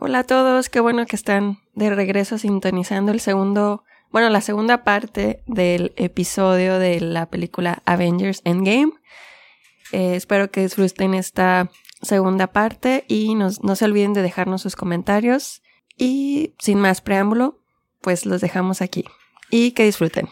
Hola a todos, qué bueno que están de regreso sintonizando el segundo, bueno, la segunda parte del episodio de la película Avengers Endgame. Eh, espero que disfruten esta segunda parte y no se olviden de dejarnos sus comentarios. Y sin más preámbulo, pues los dejamos aquí. Y que disfruten.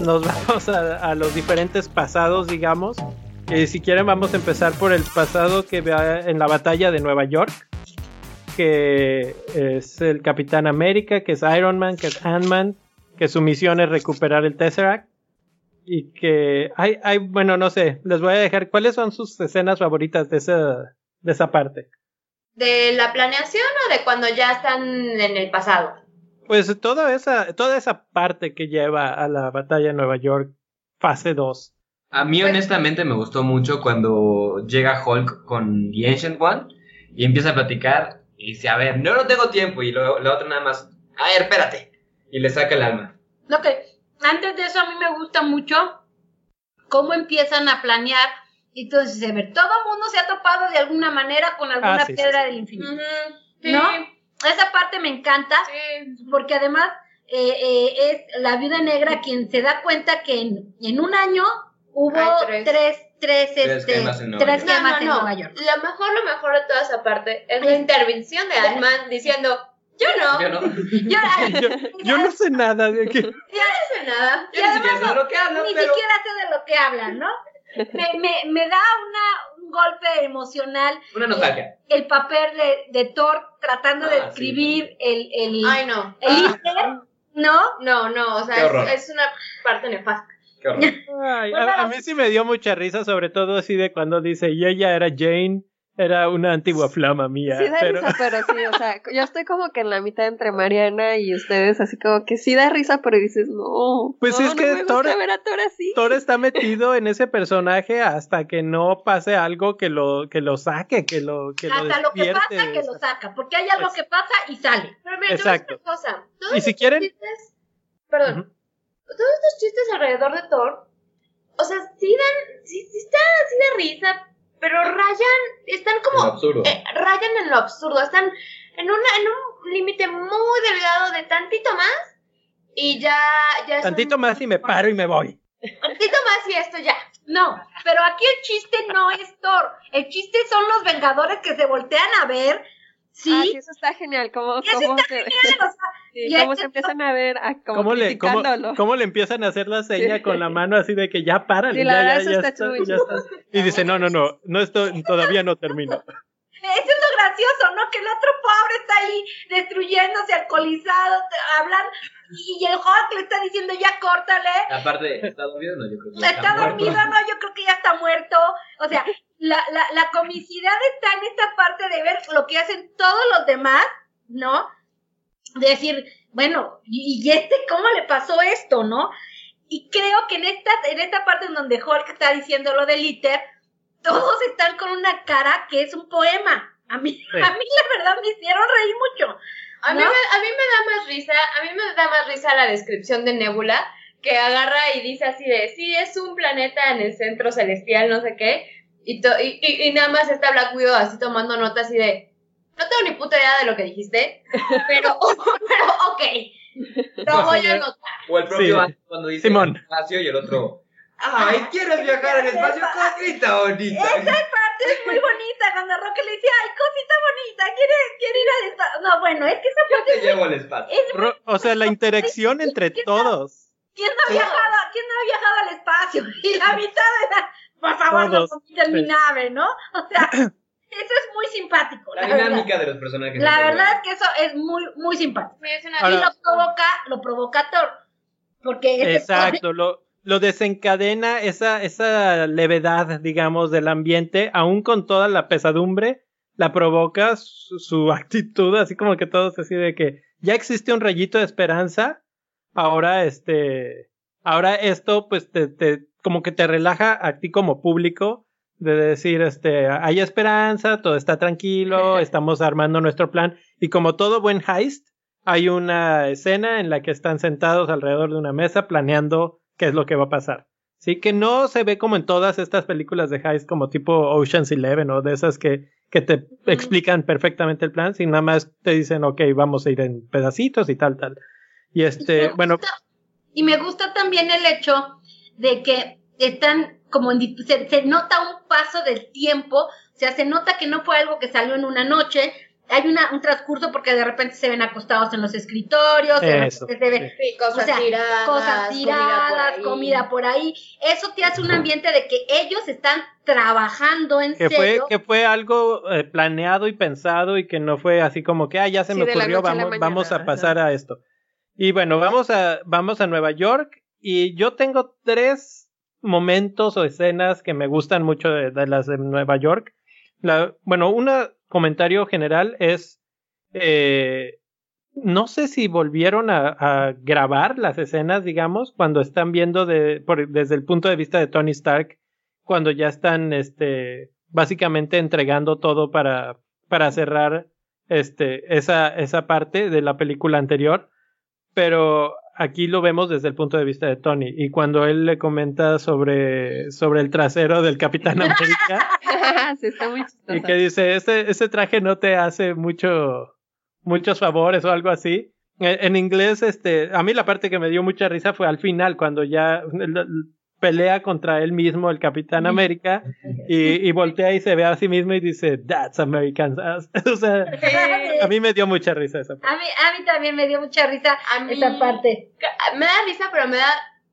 Nos vamos a, los diferentes pasados, digamos. Eh, si quieren, vamos a empezar por el pasado que va en la batalla de Nueva York, que es el Capitán América, que es Iron Man, que es Ant-Man, que su misión es recuperar el Tesseract. Y que hay, hay, bueno, no sé, les voy a dejar, ¿cuáles son sus escenas favoritas de esa, de esa parte? ¿De la planeación o de cuando ya están en el pasado? Pues toda esa, toda esa parte que lleva a la batalla de Nueva York, fase 2. A mí Pues- honestamente me gustó mucho cuando llega Hulk con The Ancient One y empieza a platicar y dice, a ver, no, no tengo tiempo y luego la otra nada más, a ver, espérate. Y le saca el alma. Lo que antes de eso a mí me gusta mucho cómo empiezan a planear y entonces a ver, todo el mundo se ha topado de alguna manera con alguna Ah, sí, piedra sí. del infinito. ¿No? Esa parte me encanta sí. porque además eh, eh, es la viuda negra quien se da cuenta que en, en un año hubo tres, tres. tres, Tres este, gemas en Nueva tres York. No, gemas no, en no. Nueva York. Lo mejor, lo mejor de toda esa parte es la intervención de Ant-Man diciendo, yo no, Yo yo no, Yo- Yo, yo no sé nada de que... no sé nada. yo ni siquiera sé de lo que hablan, Ni pero... siquiera sé de lo que hablan, ¿no? Me, me, me da una, un golpe emocional Una nostalgia. el papel de, de Thor tratando de Ah, sí. escribir el, el, Ay, no. el Hitler, ¿no? No, no, o sea, es, es una parte nefasta. Qué horror. Ay, a, a mí sí me dio mucha risa, sobre todo así de cuando dice, y ella era Jane, era una antigua flama mía. Sí da pero... risa, pero sí, o sea, yo estoy como que en la mitad entre Mariana y ustedes, así como que sí da risa, pero dices, no. Pues no, es no que me Thor- gusta ver a Thor así. Thor está metido en ese personaje hasta que no pase algo que lo, que lo saque, que lo, que lo Hasta lo que pasa que lo saca, porque hay algo que pasa y sale. Pero mira, Exacto. una cosa. Todos Y si estos quieren- chistes, perdón, todos estos chistes alrededor de Thor, o sea, sí dan, sí, sí están así de risa, pero rayan, están Es como, absurdo. eh, rayan en lo absurdo, están en, una, en un límite muy delgado de tantito más y ya, Tantito más y me paro y me voy. Tantito más y esto ya. No, pero aquí el chiste no es Thor, el chiste son los Vengadores que se voltean a ver, ¿sí? Ah, sí, eso está genial, como, Eso como se, O sea, sí, y cómo se empiezan a ver, a, como ¿Cómo le, cómo, cómo le empiezan a hacer la seña Sí. con la mano así de que ya para? Sí, ya, la ya, verdad, eso ya está está, ya está. Y dice, no, no, no, no estoy, todavía no termino. Eso es lo gracioso, ¿no? Que el otro pobre está ahí destruyéndose, alcoholizado, te- hablan, y el Hulk le está diciendo ya córtale, Aparte, ¿está dormido? No, yo creo que ya está muerto. dormido, no, yo creo que ya está muerto. O sea, la, la, la comicidad está en esta parte de ver lo que hacen todos los demás, ¿no? De decir, bueno, ¿y y este cómo le pasó esto, no? Y creo que en esta, en esta parte en donde Hulk está diciendo lo de Litter, todos están con una cara que es un poema. A mí, Sí. a mí la verdad me hicieron reír mucho. A mí, me, a mí me da más risa, a mí me da más risa la descripción de Nebula, que agarra y dice así de, sí, es un planeta en el centro celestial, no sé qué, y, to- y, y- y nada más está Black Widow así tomando notas así de, no tengo ni puta idea de lo que dijiste, pero, pero ok, lo voy a anotar. O el propio Sí. Cuando dice Simón. espacio y el otro. ¡Ay, quieres viajar al espacio! ¡Cosita bonita! Esa parte es muy bonita cuando Roque le dice, ay, cosita bonita, quiere, quiere ir al espacio. No, bueno, es que esa Yo parte te llevo al espacio. es O sea, la interacción entre todos. ¿Quién no ha viajado, quién no ha viajado al espacio? Y la mitad de la, por favor, no vomiten mi nave, ¿no? O sea, eso es muy simpático. La La, verdad. dinámica de los personajes. La verdad es que eso es muy, muy simpático. Ahora- y lo provoca, lo provoca Thor. Porque Exacto, lo, lo desencadena esa, esa levedad, digamos, del ambiente, aún con toda la pesadumbre, la provoca su, su actitud, así como que todos así de que ya existe un rayito de esperanza, ahora este, ahora esto pues te, te, como que te relaja a ti como público de decir, este, hay esperanza, todo está tranquilo, estamos armando nuestro plan y como todo buen heist, hay una escena en la que están sentados alrededor de una mesa planeando qué es lo que va a pasar. Sí, que no se ve como en todas estas películas de Heist como tipo Ocean's Eleven o de esas que, que te explican perfectamente el plan, sino nada más te dicen, ok, vamos a ir en pedacitos y tal, tal. Y este, me bueno, gusta- y me gusta también el hecho de que están como en, se, se nota un paso del tiempo, o sea, se nota que no fue algo que salió en una noche, hay una, un transcurso porque de repente se ven acostados en los escritorios, Eso, se ve Sí, cosas O sea, tiradas. cosas tiradas, comida por, ahí. Eso te hace un ambiente de que ellos están trabajando en que fue, serio. que fue algo eh, planeado y pensado y que no fue así como que, ah, ya se Sí, me ocurrió, a vamos, mañana, vamos a ajá. pasar a esto. Y bueno, vamos a, vamos a Nueva York y yo tengo tres momentos o escenas que me gustan mucho de, las de Nueva York. Bueno, un comentario general es, eh, no sé si volvieron a, grabar las escenas, digamos, cuando están viendo desde el punto de vista de Tony Stark, cuando ya están, este, básicamente entregando todo para, para cerrar, este, esa, esa parte de la película anterior. Pero aquí lo vemos desde el punto de vista de Tony. Y cuando él le comenta sobre, sobre el trasero del Capitán América, sí, está muy chistoso. y que dice, ese, ese traje no te hace mucho, muchos favores o algo así. En, en inglés, este, a mí la parte que me dio mucha risa fue al final, cuando ya pelea contra él mismo, el Capitán América, y, y voltea y se ve a sí mismo y dice, That's American ass". o sea, a mí me dio mucha risa esa parte. A mí, a mí también me dio mucha risa A mí- esa parte. Me da risa, pero me da,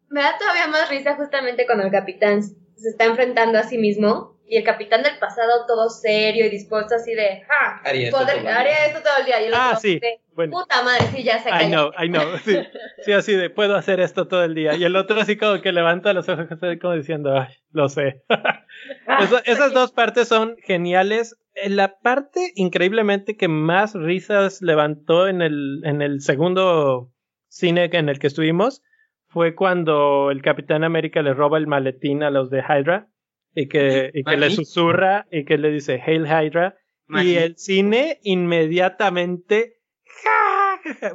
me da todavía más risa justamente cuando el capitán se está enfrentando a sí mismo y el capitán del pasado todo serio y dispuesto así de, ah, Haría esto poder- todo el día". haría esto todo el día. Y el Ah, otro sí, de, bueno. Puta madre, sí, ya se I cayó. know, I know. Sí, sí, así de, puedo hacer esto todo el día. Y el otro así como que levanta los ojos como diciendo, ay, lo sé. Eso- esas dos partes son geniales. Eh, La parte increíblemente que más risas levantó en el, en el segundo cine en el que estuvimos fue cuando el Capitán América le roba el maletín a los de Hydra y que, y que le susurra y que le dice Hail Hydra. Y el cine inmediatamente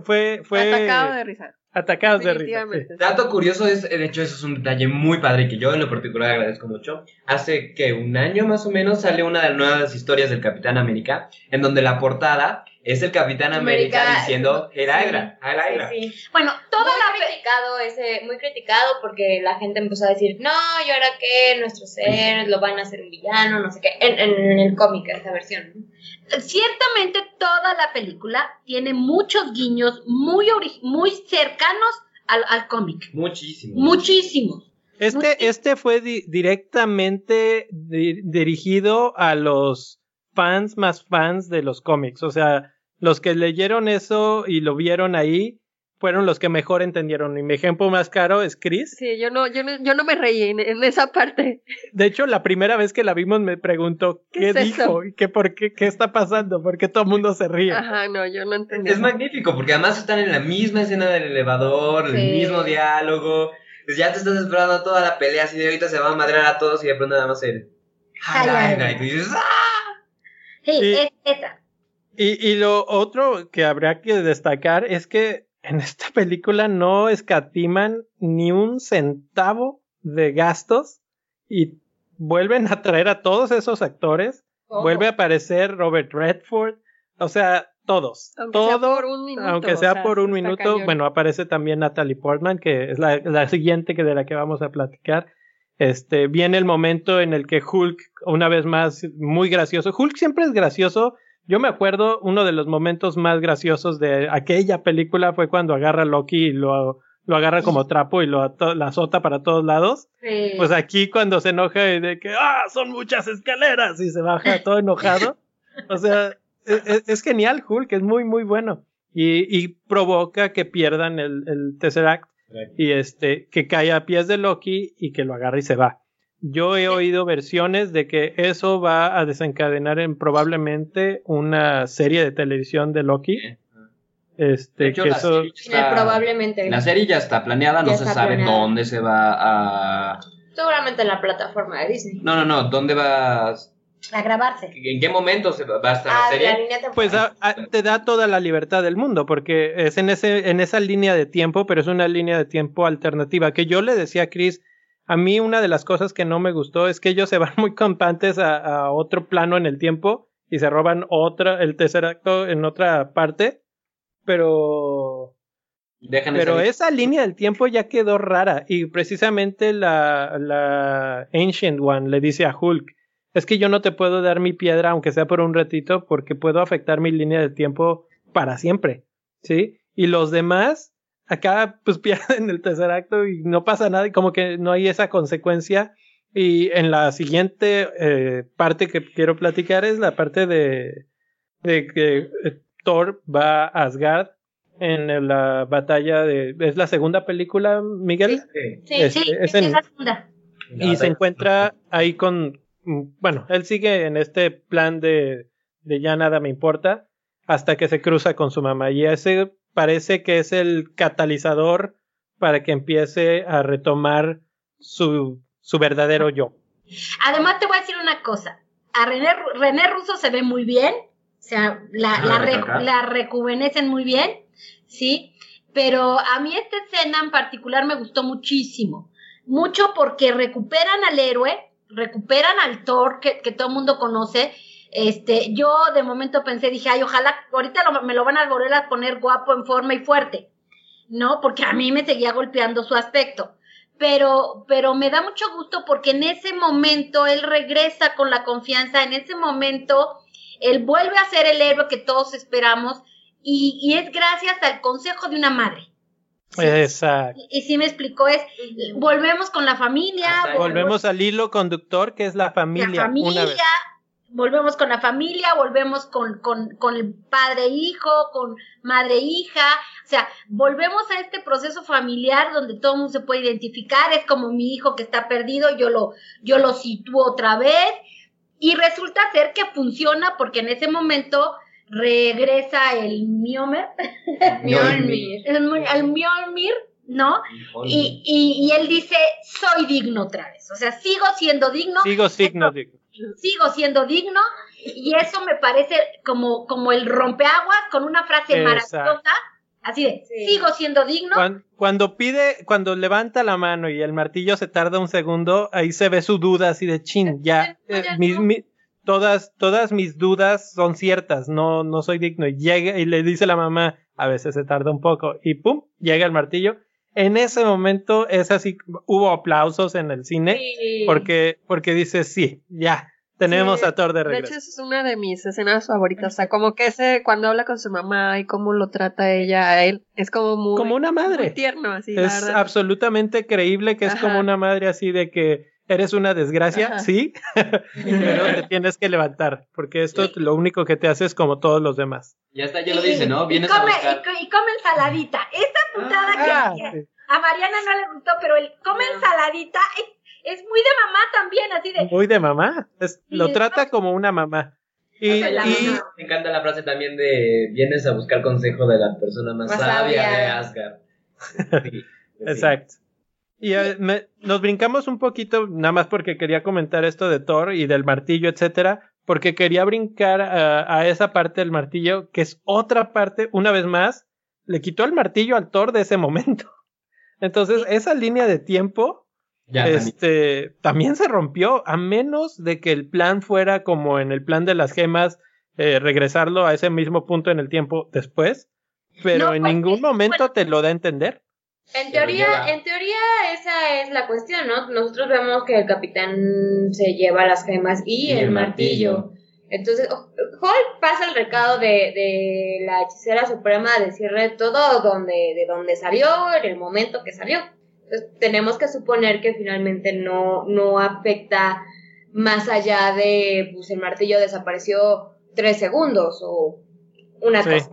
fue, fue Atacado de risa. atacados de risa. Dato curioso es, de hecho, eso es un detalle muy padre que yo en lo particular agradezco mucho. Hace que un año más o menos sale una de las nuevas historias del Capitán América, en donde la portada es el Capitán América, América, diciendo Hydra. Sí, sí. Bueno, toda muy la criticado ese, muy criticado porque la gente empezó a decir, no, ¿y ahora qué? Nuestros héroes lo van a hacer un villano, no sé qué, en, en, en el cómic, esta versión. ciertamente toda la película tiene muchos guiños muy, muy cercanos al, al cómic. Muchísimo. Muchísimos. Este, este fue di- directamente di- dirigido a los fans más fans de los cómics. O sea, los que leyeron eso y lo vieron ahí fueron los que mejor entendieron. Y mi ejemplo más caro es Chris. Sí, yo no, yo no, yo no me reí en, en esa parte. De hecho, la primera vez que la vimos me preguntó ¿Qué qué, es eso? dijo y qué, por qué, qué está pasando, por qué todo el mundo se ríe. Ajá, no, yo no entendí. Es magnífico, porque además están en la misma escena del elevador, el Sí. mismo diálogo. Pues ya te estás esperando toda la pelea, así de ahorita se va a madrear a todos y de pronto nada más el. Ay, Hail ay, Hydra", ay. Y tú dices, ¡ah! Sí, Y- es esa. Y, y lo otro que habría que destacar es que en esta película no escatiman ni un centavo de gastos y vuelven a traer a todos esos actores. Vuelve a aparecer Robert Redford, o sea, todos. Aunque sea todo, por un minuto, aunque sea sea, por un minuto, cañón. bueno, aparece también Natalie Portman, que es la, la siguiente que de la que vamos a platicar. Este, viene el momento en el que Hulk, una vez más, muy gracioso. Hulk siempre es gracioso. Yo me acuerdo, uno de los momentos más graciosos de aquella película fue cuando agarra a Loki y lo, lo agarra como trapo y lo la azota para todos lados. Sí. Pues aquí cuando se enoja y de que, ah, son muchas escaleras y se baja todo enojado. O sea, es, es- es genial Hulk, es muy, muy bueno. Y, y provoca que pierdan el, el Tesseract y este, que cae a pies de Loki y que lo agarre y se va. Yo he oído versiones de que eso va a desencadenar en probablemente una serie de televisión de Loki. Este, De hecho, que la eso, serie ya está- probablemente. La serie ya está planeada, no se sabe planeada. dónde se va a. Seguramente en la plataforma de Disney. No, no, no, dónde va. A grabarse. ¿En qué momento se va a estar Ah, la de la serie? línea. Pues a- a- te da toda la libertad del mundo, porque es en, ese, en esa línea de tiempo, pero es una línea de tiempo alternativa. Que yo le decía a Chris, a mí una de las cosas que no me gustó es que ellos se van muy campantes a, a otro plano en el tiempo y se roban otra, el tercer acto en otra parte, pero Dejan pero esa- esa línea del tiempo ya quedó rara y precisamente la, la Ancient One le dice a Hulk, es que yo no te puedo dar mi piedra aunque sea por un ratito porque puedo afectar mi línea de tiempo para siempre, ¿sí? Y los demás acá pues pierden el tercer acto y no pasa nada y como que no hay esa consecuencia y en la siguiente eh, parte que quiero platicar es la parte de, de que eh, Thor va a Asgard en la batalla de... ¿Es la segunda película, Miguel? Sí. Sí, es- Sí, es es en- la segunda. y se encuentra ahí con... mm, Bueno, él sigue en este plan de, de ya nada me importa hasta que se cruza con su mamá y ese parece que es el catalizador para que empiece a retomar su, su verdadero yo. Además, te voy a decir una cosa. A René, Ru- René Russo se ve muy bien. O sea, la, Ah, la, re- la rejuvenecen muy bien. ¿Sí? Pero a mí esta escena en particular me gustó muchísimo. Mucho porque recuperan al héroe, recuperan al Thor que, que todo el mundo conoce. Este, yo de momento pensé, dije, ay, ojalá, ahorita lo- me lo van a volver a poner guapo en forma y fuerte. ¿No? Porque a mí me seguía golpeando su aspecto pero, pero me da mucho gusto porque en ese momento él regresa con la confianza, en ese momento él vuelve a ser el héroe que todos esperamos y, y es gracias al consejo de una madre. Sí. Exacto. Y, y sí me explicó, es, volvemos con la familia, ahí. Volvemos al hilo conductor que es la la familia. familia, Una vez. volvemos con la familia, volvemos con, con, con el padre-hijo, con madre-hija, o sea, volvemos a este proceso familiar donde todo el mundo se puede identificar, es como mi hijo que está perdido, yo lo, yo lo sitúo otra vez, y resulta ser que funciona porque en ese momento regresa el Mjolnir, Mjolnir. el, el Mjolnir, ¿no? Y, y, y él dice, soy digno otra vez, o sea, sigo siendo digno, Sigo signo de... sigo siendo digno y eso me parece como, como el rompeaguas con una frase Exacto. maravillosa, así de, Sí. sigo siendo digno. Cuan- Cuando, pide, cuando levanta la mano y el martillo se tarda un segundo, ahí se ve su duda así de chin, ya, eh, Ya mis- no. mi- todas, todas mis dudas son ciertas, no, no soy digno. Y llega y le dice la mamá, a veces se tarda un poco, y pum, llega el martillo. En ese momento es así, hubo aplausos en el cine, Sí. porque, porque dice, sí, ya, tenemos Sí, a Thor de De regreso. hecho, esa es una de mis escenas favoritas. O sea, como que ese, cuando habla con su mamá y cómo lo trata ella a él, es como muy, como una muy madre. tierno, así, es absolutamente creíble que es como una madre así de que eres una desgracia, Ajá. sí, pero te tienes que levantar, porque esto lo único que te hace es como todos los demás. Ya está, ya lo dice, ¿no? Y- Vienes y come, a buscar. y co- y come ensaladita. Esta putada Ah, que, que sí. a Mariana no le gustó, pero el come ensaladita es, es muy de mamá también, así de, Muy de mamá, es- lo Sí. trata como una mamá. Y. Me encanta la frase también de vienes a buscar consejo de la persona más, Más sabia, sabia. de Asgard. Sí, sí. Exacto. Y eh, me- nos brincamos un poquito, nada más porque quería comentar esto de Thor y del martillo, etcétera, porque quería brincar a, a esa parte del martillo, que es otra parte, una vez más, le quitó el martillo al Thor de ese momento. Entonces, esa línea de tiempo, Ya, también. este, también se rompió, a menos de que el plan fuera como en el plan de las gemas, eh, regresarlo a ese mismo punto en el tiempo después, pero No, en pues, ningún momento bueno. te lo da a entender. En teoría, lleva. en teoría esa es la cuestión, ¿no? Nosotros vemos que el capitán se lleva las gemas y, Y el, el martillo. martillo. Entonces, Hulk pasa el recado de, de la hechicera suprema a decirle todo donde, de dónde salió, en el momento que salió. Entonces, tenemos que suponer que finalmente no, no afecta más allá de, pues el martillo desapareció tres segundos o una Sí. cosa.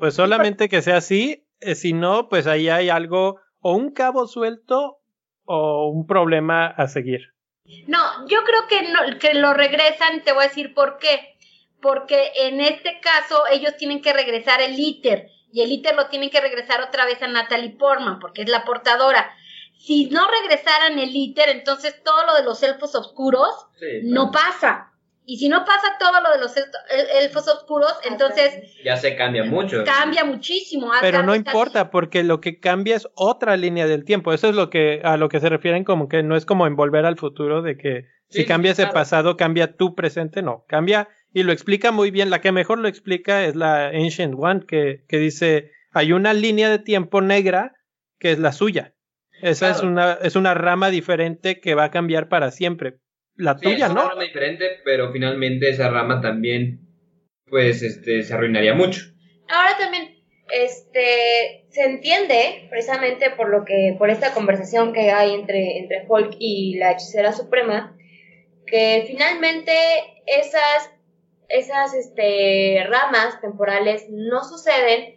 Pues solamente que sea así, eh, si no, pues ahí hay algo, o un cabo suelto, o un problema a seguir. No, yo creo que, no, que lo regresan, te voy a decir por qué. Porque en este caso ellos tienen que regresar el ITER y el ITER lo tienen que regresar otra vez a Natalie Portman porque es la portadora. Si no regresaran el ITER, entonces todo lo de los elfos oscuros Sí, no pasa. Y si no pasa todo lo de los el- elfos oscuros, entonces Ya se cambia mucho. cambia muchísimo. Pero no importa, porque lo que cambia es otra línea del tiempo. Eso es lo que a lo que se refieren como que no es como en volver al futuro de que Sí, si cambia ese claro. pasado, cambia tu presente, no, cambia y lo explica muy bien. La que mejor lo explica es la Ancient One, que, que dice, hay una línea de tiempo negra que es la suya. Esa es una, es una rama diferente que va a cambiar para siempre. La Sí, tuya, es una ¿no? rama diferente, pero finalmente esa rama también, pues, este, se arruinaría mucho. Ahora también, este, se entiende precisamente por lo que, por esta conversación que hay entre, entre Hulk y la hechicera suprema, que finalmente esas, esas, este, ramas temporales no suceden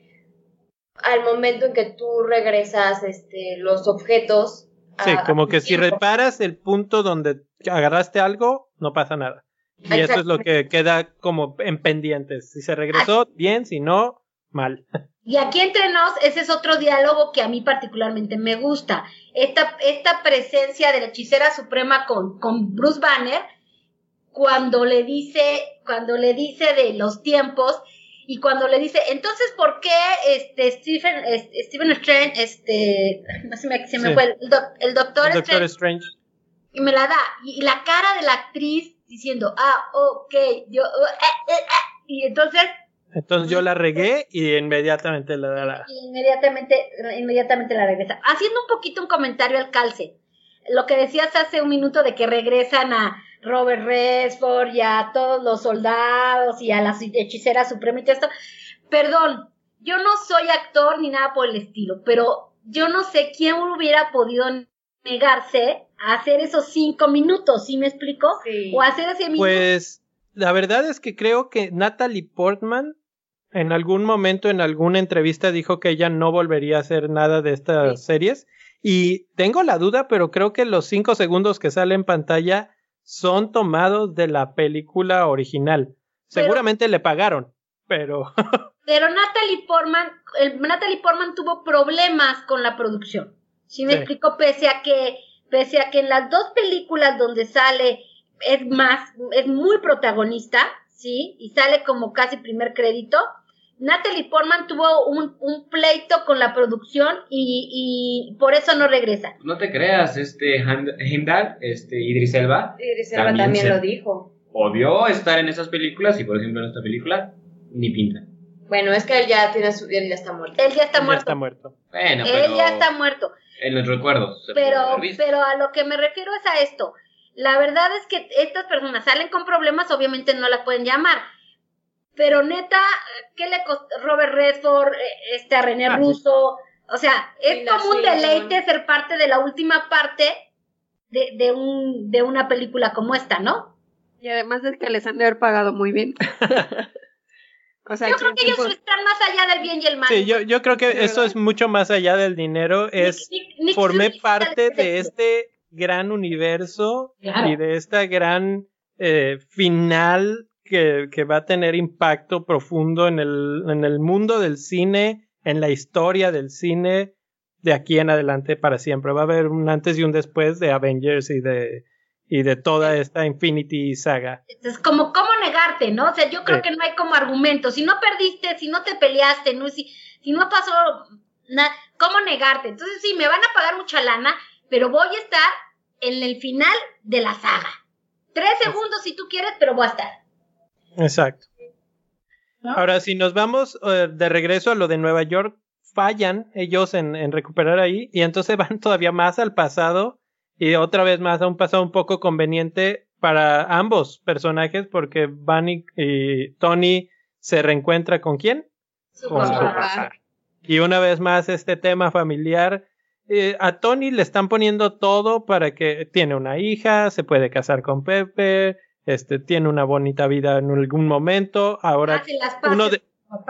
al momento en que tú regresas, este, los objetos. Sí, a como que si tiempo. reparas el punto donde agarraste algo, no pasa nada. Y eso es lo que queda como en pendientes. Si se regresó, bien, si no, mal. Y aquí entre nos, ese es otro diálogo que a mí particularmente me gusta. Esta, esta presencia de la hechicera suprema con, con Bruce Banner, cuando le dice, cuando le dice de los tiempos, y cuando le dice, entonces, ¿por qué este Stephen, este, Stephen Strange, este, no se me, se me Sí. fue, el, doc- el doctor, El Doctor Strange, Strange. y me la da, y, y la cara de la actriz diciendo, ah, ok, yo, eh, eh, eh", y entonces Entonces yo la regué y inmediatamente la y inmediatamente, inmediatamente la regresa. Haciendo un poquito un comentario al calce. Lo que decías hace un minuto de que regresan a Robert Redford y a todos los soldados y a la hechicera suprema y todo esto. Perdón, yo no soy actor ni nada por el estilo, pero yo no sé quién hubiera podido negarse a hacer esos cinco minutos, ¿sí me explico? Sí. O hacer ese minuto. Pues la verdad es que creo que Natalie Portman en algún momento en alguna entrevista dijo que ella no volvería a hacer nada de estas series. Y tengo la duda, pero creo que los cinco segundos que sale en pantalla son tomados de la película original. Pero- Seguramente le pagaron, pero Pero Natalie Portman, el, Natalie Portman tuvo problemas con la producción. ¿Sí me Sí. explico? Pese a que, pese a que en las dos películas donde sale es más, es muy protagonista, ¿sí? Y sale como casi primer crédito. Natalie Portman tuvo un, un pleito con la producción y, y por eso no regresa. No te creas, este Heimdall, este Idris Elba, Idris Elba También también lo dijo. odió estar en esas películas y, por ejemplo, en esta película, ni pinta. Bueno, es que él ya tiene su, él ya está muerto. Él ya está ya muerto. está muerto. Bueno, Él pero ya está muerto. en los recuerdos. pero, pero a lo que me refiero es a esto. La verdad es que estas personas salen con problemas, obviamente no las pueden llamar. Pero neta, ¿qué le costó Robert Redford, eh, este a René Ah, sí. Russo? O sea, es como un deleite ser parte de la última parte de, de, un, de una película como esta, ¿no? Y además es que les han de haber pagado muy bien. o sea, Yo creo que ellos están más allá del bien y el mal. Sí, yo, yo creo que eso es mucho más allá del dinero. Es Nick- Nick formé parte de este gran universo Claro. y de esta gran eh, final que, que va a tener impacto profundo en el, en el mundo del cine, en la historia del cine de aquí en adelante para siempre. Va a haber un antes y un después de Avengers y de, y de toda esta Infinity saga. Es como, ¿cómo negarte, no? O sea, yo creo Sí. que no hay como argumento. Si no perdiste, si no te peleaste, no, si, si no pasó nada, ¿cómo negarte? Entonces, sí, me van a pagar mucha lana, pero voy a estar en el final de la saga. Tres segundos si tú quieres, pero voy a estar. Exacto. ¿No? Ahora, si nos vamos eh, de regreso a lo de Nueva York, fallan ellos en, en recuperar ahí y entonces van todavía más al pasado y otra vez más a un pasado un poco conveniente para ambos personajes porque Bunny y Tony se reencuentra con quién? Con su papá. Y una vez más este tema familiar. eh, a Tony le están poniendo todo para que tiene una hija, se puede casar con Pepe, este tiene una bonita vida en algún momento. Ahora paces uno de,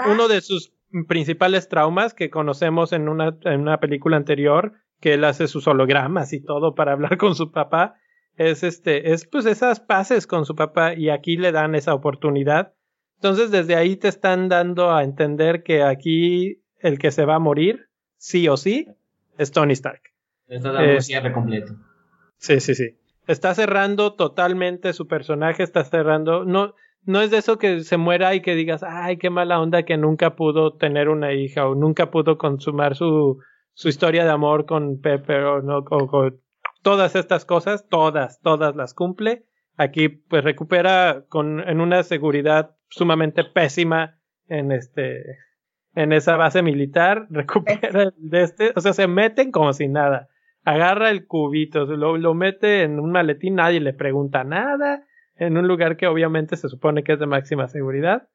uno de sus principales traumas que conocemos en una, en una película anterior, que él hace sus hologramas y todo para hablar con su papá, es este, es pues esas paces con su papá y aquí le dan esa oportunidad. Entonces desde ahí te están dando a entender que aquí el que se va a morir, sí o sí, es Tony Stark. Está dando un cierre completo. Sí, sí, sí. Está cerrando totalmente su personaje, está cerrando, no, no es de eso que se muera y que digas, ay, qué mala onda que nunca pudo tener una hija o nunca pudo consumar su, su historia de amor con Pepper o no, o todas estas cosas, todas, todas las cumple. Aquí pues recupera con, en una seguridad sumamente pésima en este, en esa base militar, recupera de este, o sea, se meten como si nada. Agarra el cubito, lo, lo mete en un maletín, nadie le pregunta nada, en un lugar que obviamente se supone que es de máxima seguridad.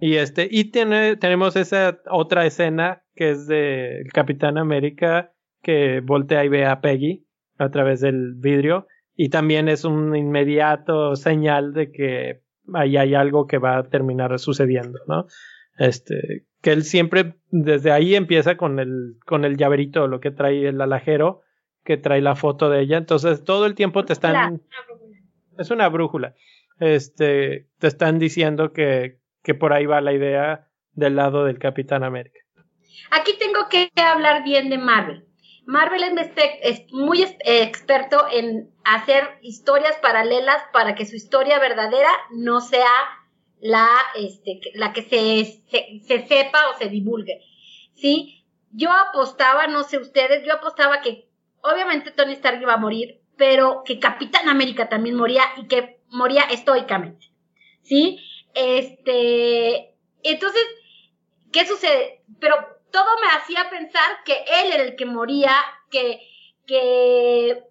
Y este, y tiene, tenemos esa otra escena que es de el Capitán América que voltea y ve a Peggy a través del vidrio. Y también es un inmediato señal de que ahí hay algo que va a terminar sucediendo, ¿no? Este, que él siempre desde ahí empieza con el, con el llaverito, lo que trae el alajero, que trae la foto de ella. Entonces todo el tiempo te están, es una brújula. Este, te están diciendo que, que por ahí va la idea del lado del Capitán América. Aquí tengo que hablar bien de Marvel. Marvel es, es muy experto en hacer historias paralelas para que su historia verdadera no sea la, este, la que se, se, se sepa o se divulgue. ¿Sí? Yo apostaba, no sé ustedes, yo apostaba que obviamente Tony Stark iba a morir, pero que Capitán América también moría y que moría estoicamente. ¿Sí? Este, entonces, ¿qué sucede? Pero todo me hacía pensar que él era el que moría, que, que,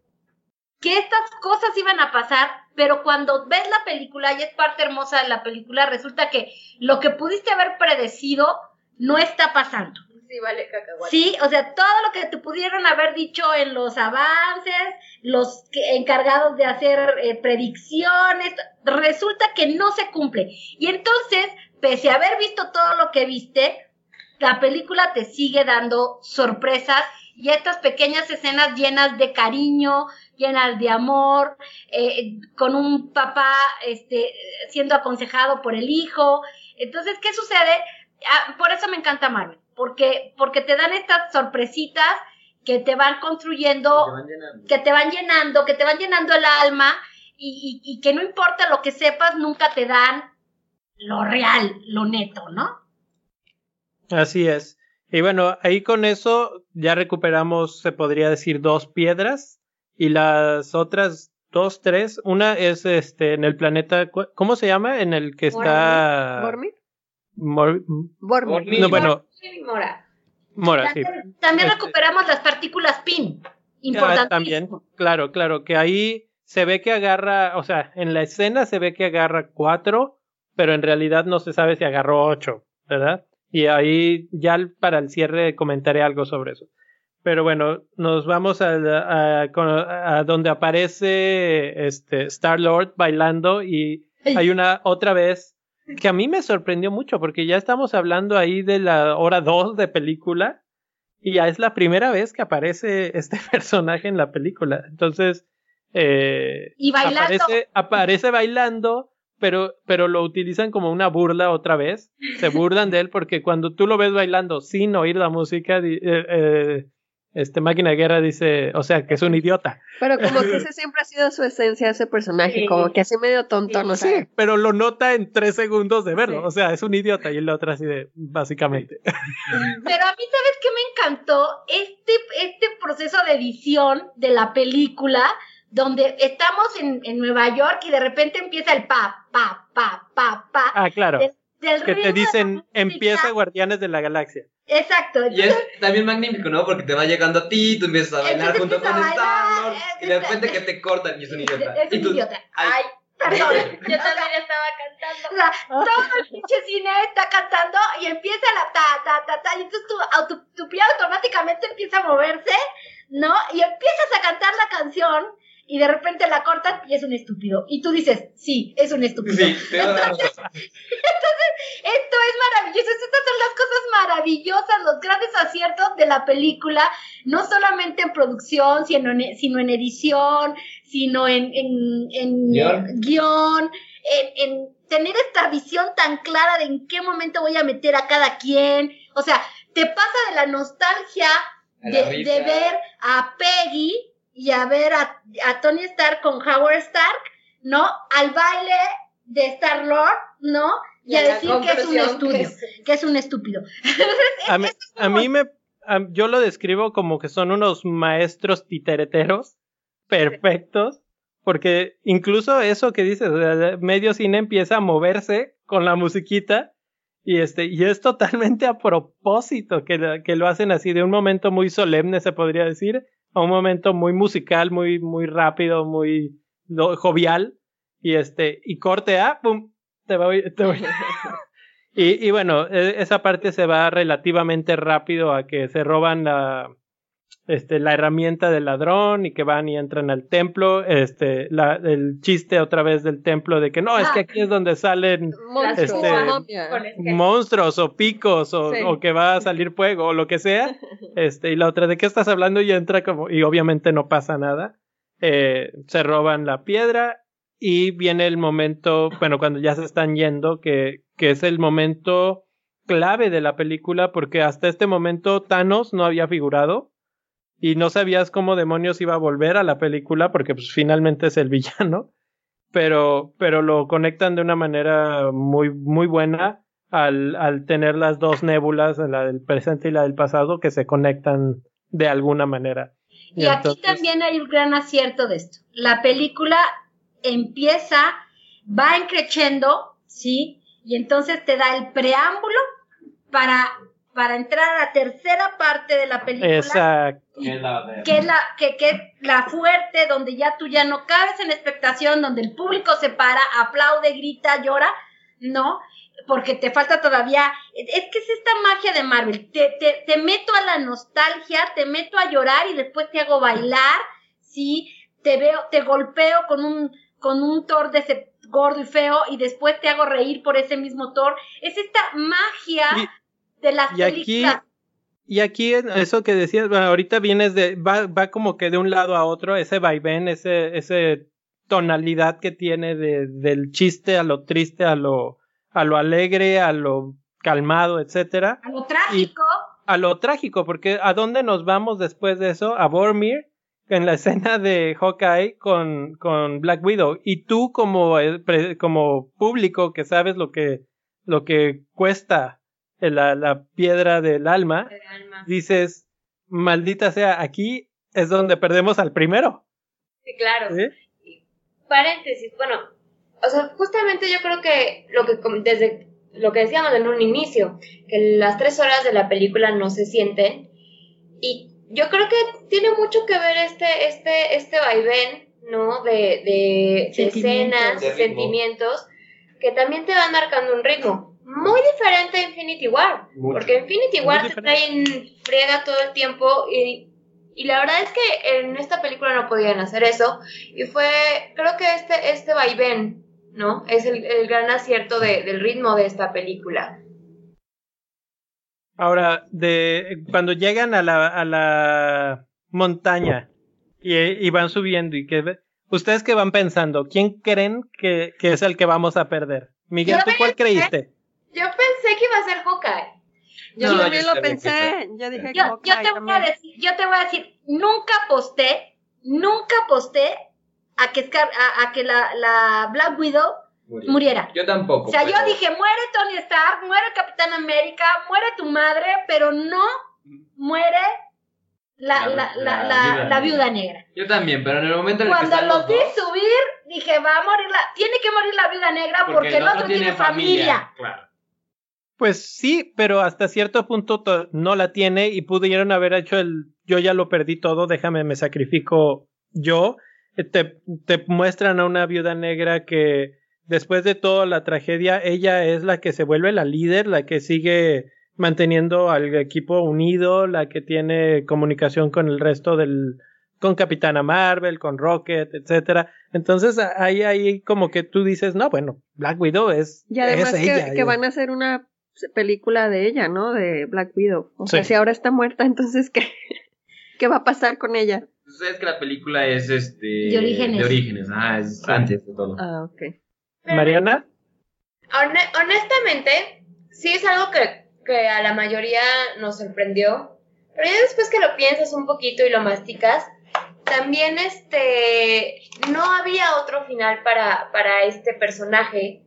que estas cosas iban a pasar, pero cuando ves la película, y es parte hermosa de la película, resulta que lo que pudiste haber predecido no está pasando. Sí, vale, cacahuate. Sí, o sea, todo lo que te pudieron haber dicho en los avances, los encargados de hacer eh, predicciones, resulta que no se cumple. Y entonces, pese a haber visto todo lo que viste, la película te sigue dando sorpresas y estas pequeñas escenas llenas de cariño, llenas de amor, eh, con un papá este, siendo aconsejado por el hijo. Entonces, ¿qué sucede? Ah, por eso me encanta Marvel, porque, porque te dan estas sorpresitas que te van construyendo, que te van llenando, que te van llenando el alma y, y que no importa lo que sepas, nunca te dan lo real, lo neto, ¿no? Así es. Y bueno, ahí con eso ya recuperamos, se podría decir, dos piedras y las otras dos, tres, una es este en el planeta, ¿cómo se llama? En el que está... ¿Bormir? Mor- Bormir. No, bueno, Mora. Mora, sí. También, también Este- recuperamos las partículas PIN. Ah, Importante. también, claro, claro, que ahí se ve que agarra, o sea, en la escena se ve que agarra cuatro, pero en realidad no se sabe si agarró ocho, ¿verdad? Y ahí ya para el cierre comentaré algo sobre eso. Pero bueno, nos vamos a, a- a- a donde aparece este Star Lord bailando y hay una otra vez que a mí me sorprendió mucho porque ya estamos hablando ahí de la hora dos de película y ya es la primera vez que aparece este personaje en la película. Entonces, eh, Y bailando. Aparece, aparece bailando, pero, pero lo utilizan como una burla otra vez. Se burlan de él porque cuando tú lo ves bailando sin oír la música, eh, eh, este máquina de guerra dice, o sea, que es un idiota. Pero como que ese siempre ha sido su esencia, ese personaje, Sí. como que así medio tonto, no Sí, sé. pero lo nota en tres segundos de verlo. Sí. O sea, es un idiota y el otro así de, básicamente. Pero a mí, ¿sabes qué me encantó? Este, este proceso de edición de la película, donde estamos en, en Nueva York y de repente empieza el pa, pa, pa, pa, pa. Ah, claro. del- del Que te dicen, empieza Guardianes de la Galaxia. Exacto. Y es también magnífico, ¿no? Porque te va llegando a ti, tú empiezas a bailar junto con a Star bailar, Lord, y de repente que te cortan y es un idiota. Es un tú, idiota. ay, Ay, perdón. Yo también estaba O cantando. sea, todo el pinche cine está cantando y empieza la ta, ta, ta, ta, y entonces tu, auto- tu pie automáticamente empieza a moverse, ¿no? Y empiezas a cantar la canción y de repente la cortan y es un estúpido. Y tú dices, sí, es un estúpido. Sí, dar razón. Esto es maravilloso, estas son las cosas maravillosas, los grandes aciertos de la película, no solamente en producción, sino en, sino en edición, sino en, en, en Guión. guion, en, en tener esta visión tan clara de en qué momento voy a meter a cada quien. O sea, te pasa de la nostalgia de ver a Peggy y a ver a, a Tony Stark con Howard Stark, ¿no? Al baile de Star Lord, ¿no? Y, Y a decir que es un estúpido, que es- que es un estúpido. A mí, a mí me, a- yo lo describo como que son unos maestros titereteros perfectos, porque incluso eso que dices, medio cine empieza a moverse con la musiquita y este y es totalmente a propósito que lo hacen así de un momento muy solemne se podría decir a un momento muy musical, muy muy rápido, muy jovial y este y corte a pum te voy, te voy. Y, y bueno, e- esa parte se va relativamente rápido a que se roban la, este, la herramienta del ladrón y que van y entran al templo. Este, la, el chiste otra vez del templo de que no, es que aquí es donde salen Monstruos, Este, monstruos o picos o, Sí. o que va a salir fuego o lo que sea. Este, y la otra, ¿de qué estás hablando? Y entra como, y obviamente no pasa nada. Eh, se roban la piedra y viene el momento, bueno, cuando ya se están yendo, que, que es el momento clave de la película, porque hasta este momento Thanos no había figurado y no sabías cómo demonios iba a volver a la película, porque pues finalmente es el villano, pero, pero lo conectan de una manera muy, muy buena al, al tener las dos nébulas, la del presente y la del pasado, que se conectan de alguna manera. Y aquí entonces- también hay un gran acierto de esto. La película empieza, va encrechendo, ¿sí? Y entonces te da el preámbulo para, para entrar a la tercera parte de la película. Exacto. Que es la que es la que, que es la fuerte donde ya tú ya no cabes en la expectación donde el público se para aplaude grita llora no porque te falta todavía es que es esta magia de Marvel te, te, te meto a la nostalgia te meto a llorar y después te hago bailar sí te veo te golpeo con un con un Thor de ese gordo y feo y después te hago reír por ese mismo Thor es esta magia de las y aquí- Y aquí eso que decías, bueno, ahorita vienes de, va, va como que de un lado a otro, ese vaivén, ese, ese tonalidad que tiene de, del chiste a lo triste, a lo, a lo alegre, a lo calmado, etcétera, a lo trágico a lo trágico, porque ¿a dónde nos vamos después de eso? A Bormir, en la escena de Hawkeye con, con Black Widow. Y tú como, eh, como público que sabes lo que, lo que cuesta la, la piedra del alma, dices, maldita sea, aquí es donde perdemos al primero. Sí, claro. ¿sí? paréntesis, bueno, o sea, justamente yo creo que lo que com- desde lo que decíamos en un inicio, que las tres horas de la película no se sienten y yo creo que tiene mucho que ver este este este vaivén, ¿no? De, de, escenas, De sentimientos que también te van marcando un ritmo muy diferente a Infinity War. Mucho. Porque Infinity War te trae en friega todo el tiempo y, y la verdad es que en esta película no podían hacer eso y fue, creo que este, este vaivén, ¿no? Es el, el gran acierto de- del ritmo de esta película. Ahora, de cuando llegan a la, a la montaña y, y van subiendo y que ustedes que van pensando, ¿quién creen que, que es el que vamos a perder? Miguel, ¿tú cuál creíste? Yo pensé que iba a ser Hawkeye. Yo No, también yo lo que pensé. Yo dije Yo, yo te voy a decir, yo te voy a decir, nunca aposté, nunca aposté a que, Scar- a, a que la, la Black Widow Murió. muriera. Yo tampoco. O sea, yo pero- dije, muere Tony Stark, muere Capitán América, muere tu madre, pero no muere la, La- la, la, la la, viuda viuda negra. Yo también, pero en el momento en el que Cuando están los vi dos, subir, dije, va a morir la, tiene que morir la viuda negra porque, el otro tiene familia. Claro. Pues sí, pero hasta cierto punto to- no la tiene y pudieron haber hecho el yo ya lo perdí todo, déjame me sacrifico yo. Eh, Te, te muestran a una viuda negra que después de toda la tragedia, ella es la que se vuelve la líder, la que sigue manteniendo al equipo unido, la que tiene comunicación con el resto del, con Capitana Marvel, con Rocket, etcétera. Entonces ahí, ahí como que tú dices, no, bueno, Black Widow es, Y además es que, ella. que van a hacer una película de ella, ¿no? De Black Widow. O sea, si ahora está muerta, entonces ¿qué, qué va a pasar con ella? Sabes que la película es este. De orígenes. De orígenes, ah, es antes de todo. Ah, ok. Mariana. Hone- honestamente, sí es algo que, que a la mayoría nos sorprendió. Pero ya después que lo piensas un poquito y lo masticas, también este no había otro final para, para este personaje.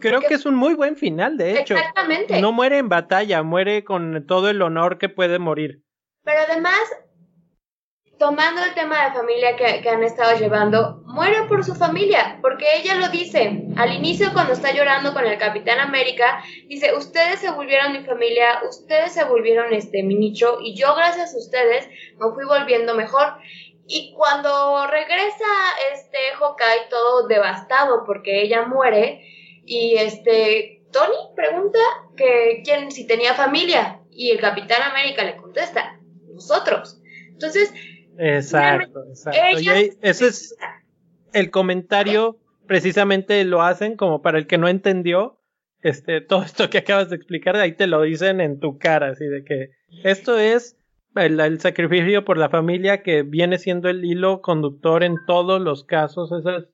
Creo que es un muy buen final, de hecho. Exactamente. No muere en batalla, muere con todo el honor que puede morir. Pero además, tomando el tema de familia que, que han estado llevando, muere por su familia, porque ella lo dice. Al inicio, cuando está llorando con el Capitán América, dice, ustedes se volvieron mi familia, ustedes se volvieron este mi nicho, y yo gracias a ustedes me fui volviendo mejor. Y cuando regresa este Hawkeye todo devastado porque ella muere y este Tony pregunta que quién si tenía familia y el Capitán América le contesta, nosotros. Entonces, Exacto, exacto. Y ella- ahí- ese es el comentario, precisamente lo hacen como para el que no entendió, este, todo esto que acabas de explicar, ahí te lo dicen en tu cara, así de que esto es el, el sacrificio por la familia que viene siendo el hilo conductor en todos los casos, esa es,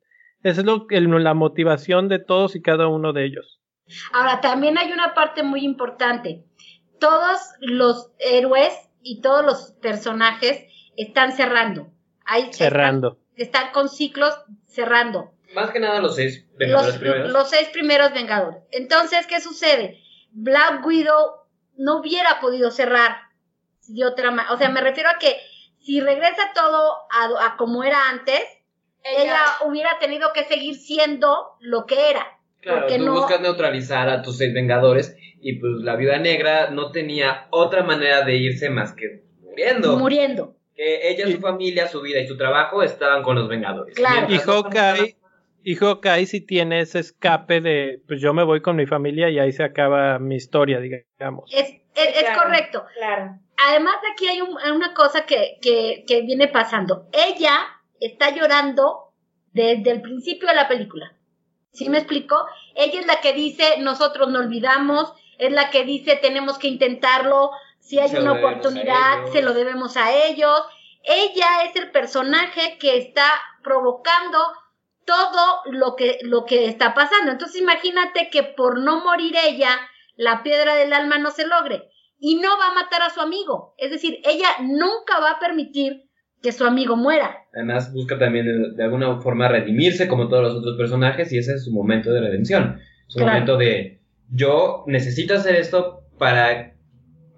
esa es lo, el- la motivación de todos y cada uno de ellos. Ahora, también hay una parte muy importante. Todos los héroes y todos los personajes están cerrando. Hay, Cerrando. Están, están con ciclos cerrando. Más que nada los seis Vengadores Los, primeros. los seis primeros Vengadores. Entonces, ¿qué sucede? Black Widow no hubiera podido cerrar de otra manera. O sea, me refiero a que si regresa todo a, a como era antes, ella hubiera tenido que seguir siendo lo que era. Claro, porque tú no- buscas neutralizar a tus seis Vengadores y pues la Viuda Negra no tenía otra manera de irse más que muriendo. Muriendo. que ella, Y- su familia, su vida y su trabajo estaban con los Vengadores. Claro. Y Hawkeye, y Hawkeye sí tiene ese escape de, pues yo me voy con mi familia y ahí se acaba mi historia, digamos. Es, es, es Claro. correcto. Claro. Además, aquí hay un- una cosa que, que, que viene pasando. Ella está llorando desde el principio de la película. ¿Sí me explico? Ella es la que dice, nosotros no olvidamos, es la que dice, tenemos que intentarlo, si hay Se una oportunidad, se lo debemos a ellos. Ella es el personaje que está provocando todo lo que, lo que está pasando. Entonces imagínate que por no morir ella, la piedra del alma no se logre y no va a matar a su amigo. Es decir, ella nunca va a permitir que su amigo muera. Además, busca también de, de alguna forma redimirse como todos los otros personajes y ese es su momento de redención. Su Claro. momento de yo necesito hacer esto para,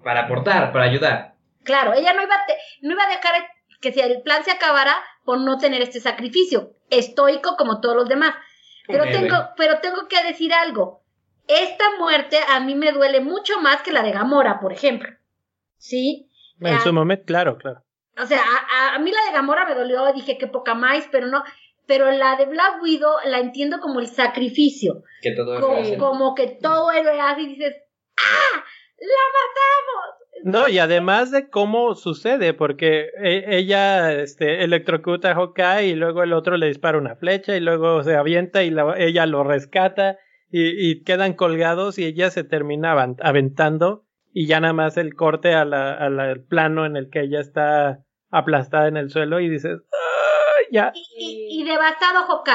para aportar, para ayudar. Claro, ella no iba, a te- no iba a dejar que si el plan se acabara por no tener este sacrificio, estoico como todos los demás. Pero Un tengo, pero tengo que decir algo. Esta muerte a mí me duele mucho más que la de Gamora, por ejemplo. ¿Sí? En su momento, claro, claro. O sea, a, a- mí la de Gamora me dolió, dije que poca más, pero no. Pero la de Black Widow la entiendo como el sacrificio. Que todo Como, hace. como que todo héroe hace y dices, ¡ah! ¡La matamos! No, y además de cómo sucede, porque e- ella este, electrocuta a Hawkeye y luego el otro le dispara una flecha y luego se avienta y la- ella lo rescata y, y quedan colgados y ella se termina aventando y ya nada más el corte a la- a la- al plano en el que ella está aplastada en el suelo y dices, "Ah, ya. Y, y- y devastado Hawkeye.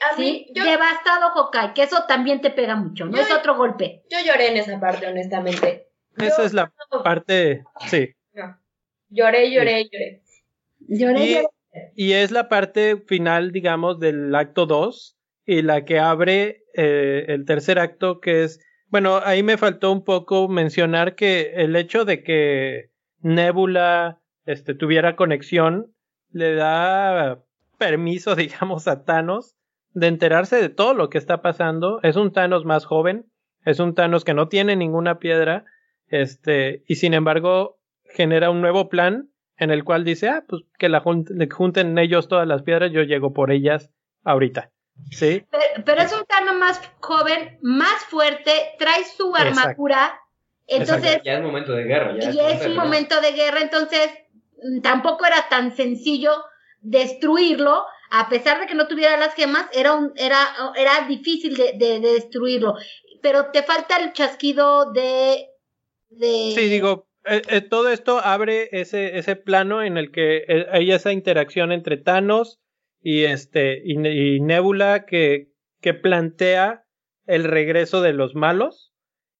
A mí, ¿sí? yo, Devastado Hawkeye, que eso también te pega mucho, no Yo- es otro golpe. yo lloré en esa parte, honestamente. Esa Yo- es la parte, sí. Lloré, lloré, lloré. Lloré, Y, lloré. y es la parte final, digamos, del acto 2 y la que abre eh, el tercer acto, que es, bueno, ahí me faltó un poco mencionar que el hecho de que Nebula este, tuviera conexión le da permiso, digamos, a Thanos de enterarse de todo lo que está pasando. Es un Thanos más joven, es un Thanos que no tiene ninguna piedra, este, y sin embargo genera un nuevo plan en el cual dice, ah, pues que la jun- le junten ellos todas las piedras, yo llego por ellas ahorita. ¿Sí? Pero, pero es un Thanos más joven, más fuerte, trae su Exacto. armadura. Entonces, ya es momento de guerra. Ya y es un momento de guerra, entonces tampoco era tan sencillo destruirlo, a pesar de que no tuviera las gemas, era un, era, era difícil de, de- de destruirlo. Pero te falta el chasquido de, de Sí, digo, eh, eh, todo esto abre ese, ese plano en el que eh, hay esa interacción entre Thanos y este y Nebula que, que plantea el regreso de los malos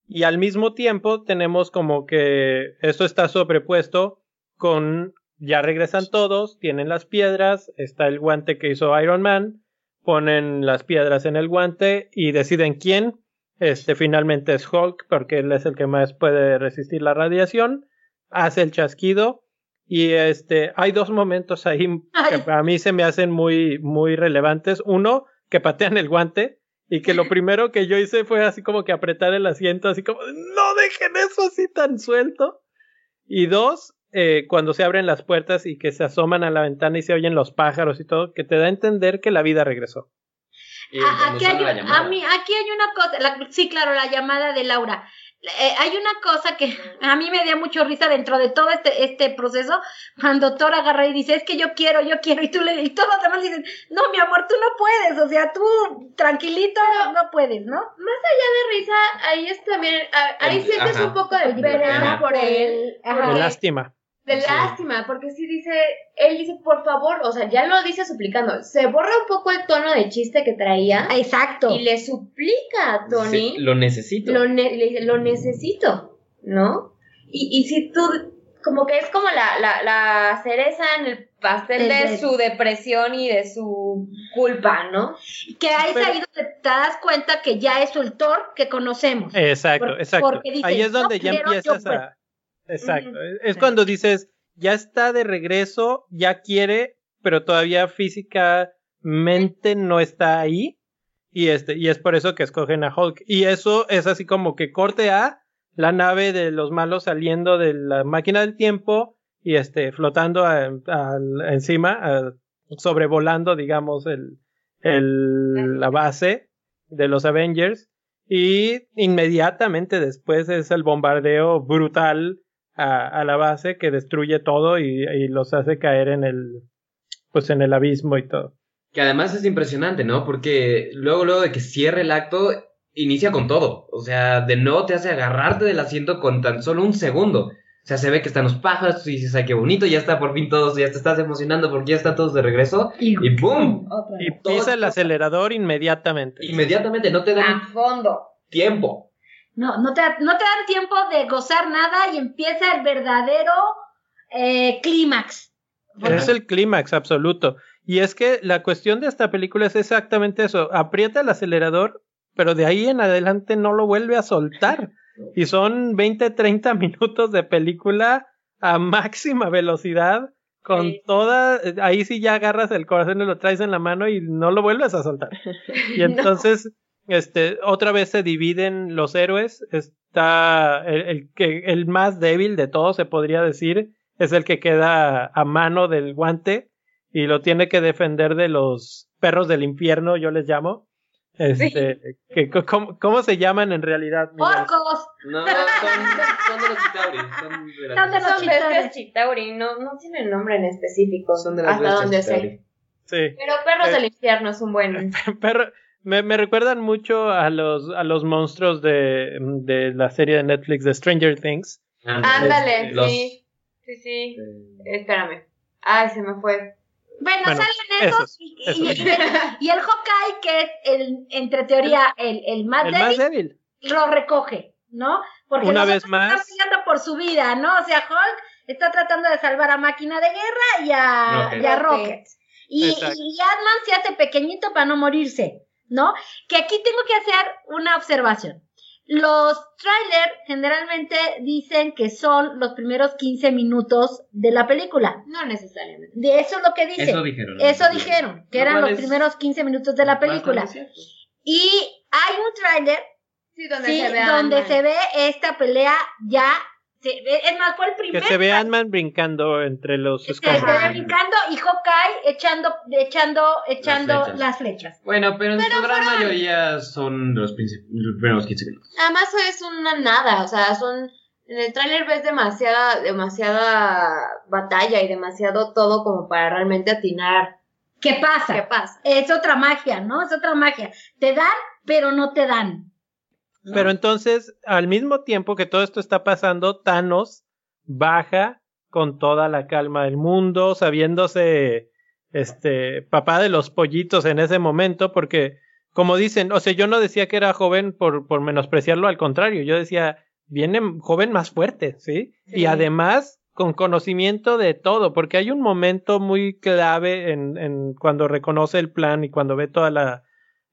y al mismo tiempo tenemos como que esto está sobrepuesto con ya regresan todos, tienen las piedras, está el guante que hizo Iron Man, ponen las piedras en el guante y deciden quién. Este finalmente es Hulk porque él es el que más puede resistir la radiación. Hace el chasquido y este hay dos momentos ahí que Ay. a mí se me hacen muy muy relevantes. Uno que patean el guante y que lo primero que yo hice fue así como que apretar el asiento así como no dejen eso así tan suelto. Y dos, eh, cuando se abren las puertas y que se asoman a la ventana y se oyen los pájaros y todo, que te da a entender que la vida regresó. Y A- cuando aquí, hay, a mí, aquí una cosa, la- sí, claro, la llamada de Laura. Eh, hay una cosa que a mí me dio mucho risa dentro de todo este, este proceso, cuando Thor agarra y dice, es que yo quiero, yo quiero, y tú le, y todos los demás dicen, no, mi amor, tú no puedes, o sea, tú tranquilito no puedes, ¿no? Más allá de risa, ahí es también, a- ahí sientes un poco de pena por él, lástima. De Sí. lástima, porque sí dice, él dice, por favor, o sea, ya lo dice suplicando, se borra un poco el tono de chiste que traía Exacto. y le suplica a Tony, Sí, lo necesito. lo, ne- le dice, lo necesito, ¿no? Y, y si tú, como que es como la, la, la cereza en el pastel El de su depresión y de su culpa, ¿no? Que ahí Pero- donde te das cuenta que ya es el Thor que conocemos. Exacto, Por- exacto. porque Ahí es donde "Yo ya yo empiezas puedo". a... Exacto. Es cuando dices, ya está de regreso, ya quiere, pero todavía físicamente no está ahí. Y este, y es por eso que escogen a Hulk. Y eso es así como que corte a la nave de los malos saliendo de la máquina del tiempo y este, flotando a- encima, a- sobrevolando, digamos, el, el, la base de los Avengers. Y inmediatamente después es el bombardeo brutal a, a la base que destruye todo y, y los hace caer en el, pues en el abismo y todo. Que además es impresionante, ¿no? Porque luego, luego de que cierre el acto, inicia con todo. O sea, de nuevo te hace agarrarte del asiento con tan solo un segundo. O sea, se ve que están los pájaros, y dices, ay, qué bonito, ya está por fin todos, ya te estás emocionando porque ya está todos de regreso. Y, Y ¡boom! Y pisa el acelerador inmediatamente. Inmediatamente, no te dan A fondo. tiempo. No, no te, no te dan tiempo de gozar nada y empieza el verdadero eh, clímax. Es el clímax absoluto. Y es que la cuestión de esta película es exactamente eso. Aprieta el acelerador, pero de ahí en adelante no lo vuelve a soltar. Y son 20, 30 minutos de película a máxima velocidad. Con Sí. toda, ahí sí ya agarras el corazón y lo traes en la mano y no lo vuelves a soltar. Y No. entonces, este, otra vez se dividen los héroes. Está el, el que el más débil de todos, se podría decir, es el que queda a mano del guante y lo tiene que defender de los perros del infierno, yo les llamo. Este, que, ¿cómo, cómo se llaman en realidad? Miguel? Orcos. No, son, son de los Chitauri. Son de las Son de los Son chitauri. bestias chitauri, no, no tienen nombre en específico. Son de las hasta donde Chitauri. sé. Sí. Pero Perros Eh. del Infierno es un buen. Pero me, me recuerdan mucho a los, a los monstruos de, de la serie de Netflix de Stranger Things. Ándale, Los- sí. Sí, sí. Eh, Espérame. Ay, se me fue. Bueno, Bueno, salen esos, esos, y, esos. y- y el, y el Hawkeye, que es el, entre teoría el, el más El débil, más débil. lo recoge, ¿no? Porque Una vez más. están peleando por su vida, ¿no? O sea, Hulk está tratando de salvar a Máquina de Guerra y a, Rocket. y a Rocket. Y Ant-Man se hace pequeñito para no morirse, ¿no? Que aquí tengo que hacer una observación. Los trailers generalmente dicen que son los primeros 15 minutos de la película. No necesariamente. De eso es lo que dicen. Eso dijeron. Eso dijeron, que Lo eran los primeros 15 minutos de la película. Y hay un tráiler, Sí, donde sí, se ve. a donde Ant-Man. se ve esta pelea ya. Es más, fue el Que primer. se ve Ant-Man brincando entre los se, se ve brincando y Hawkeye echando, echando, echando flechas. las flechas. Bueno, pero en Pero su gran fueron- mayoría son los, princip- los primeros 15 minutos. Además es una nada, o sea, son en el tráiler ves demasiada demasiada batalla y demasiado todo como para realmente atinar ¿Qué pasa? qué pasa. Es otra magia, ¿no? Es otra magia. Te dan, pero no te dan. ¿No? Pero entonces, al mismo tiempo que todo esto está pasando, Thanos baja con toda la calma del mundo, sabiéndose este papá de los pollitos en ese momento, porque como dicen, o sea, yo no decía que era joven por, por menospreciarlo, al contrario, yo decía, viene joven más fuerte, ¿sí? Sí. Y además con conocimiento de todo, porque hay un momento muy clave en, en cuando reconoce el plan y cuando ve todas la,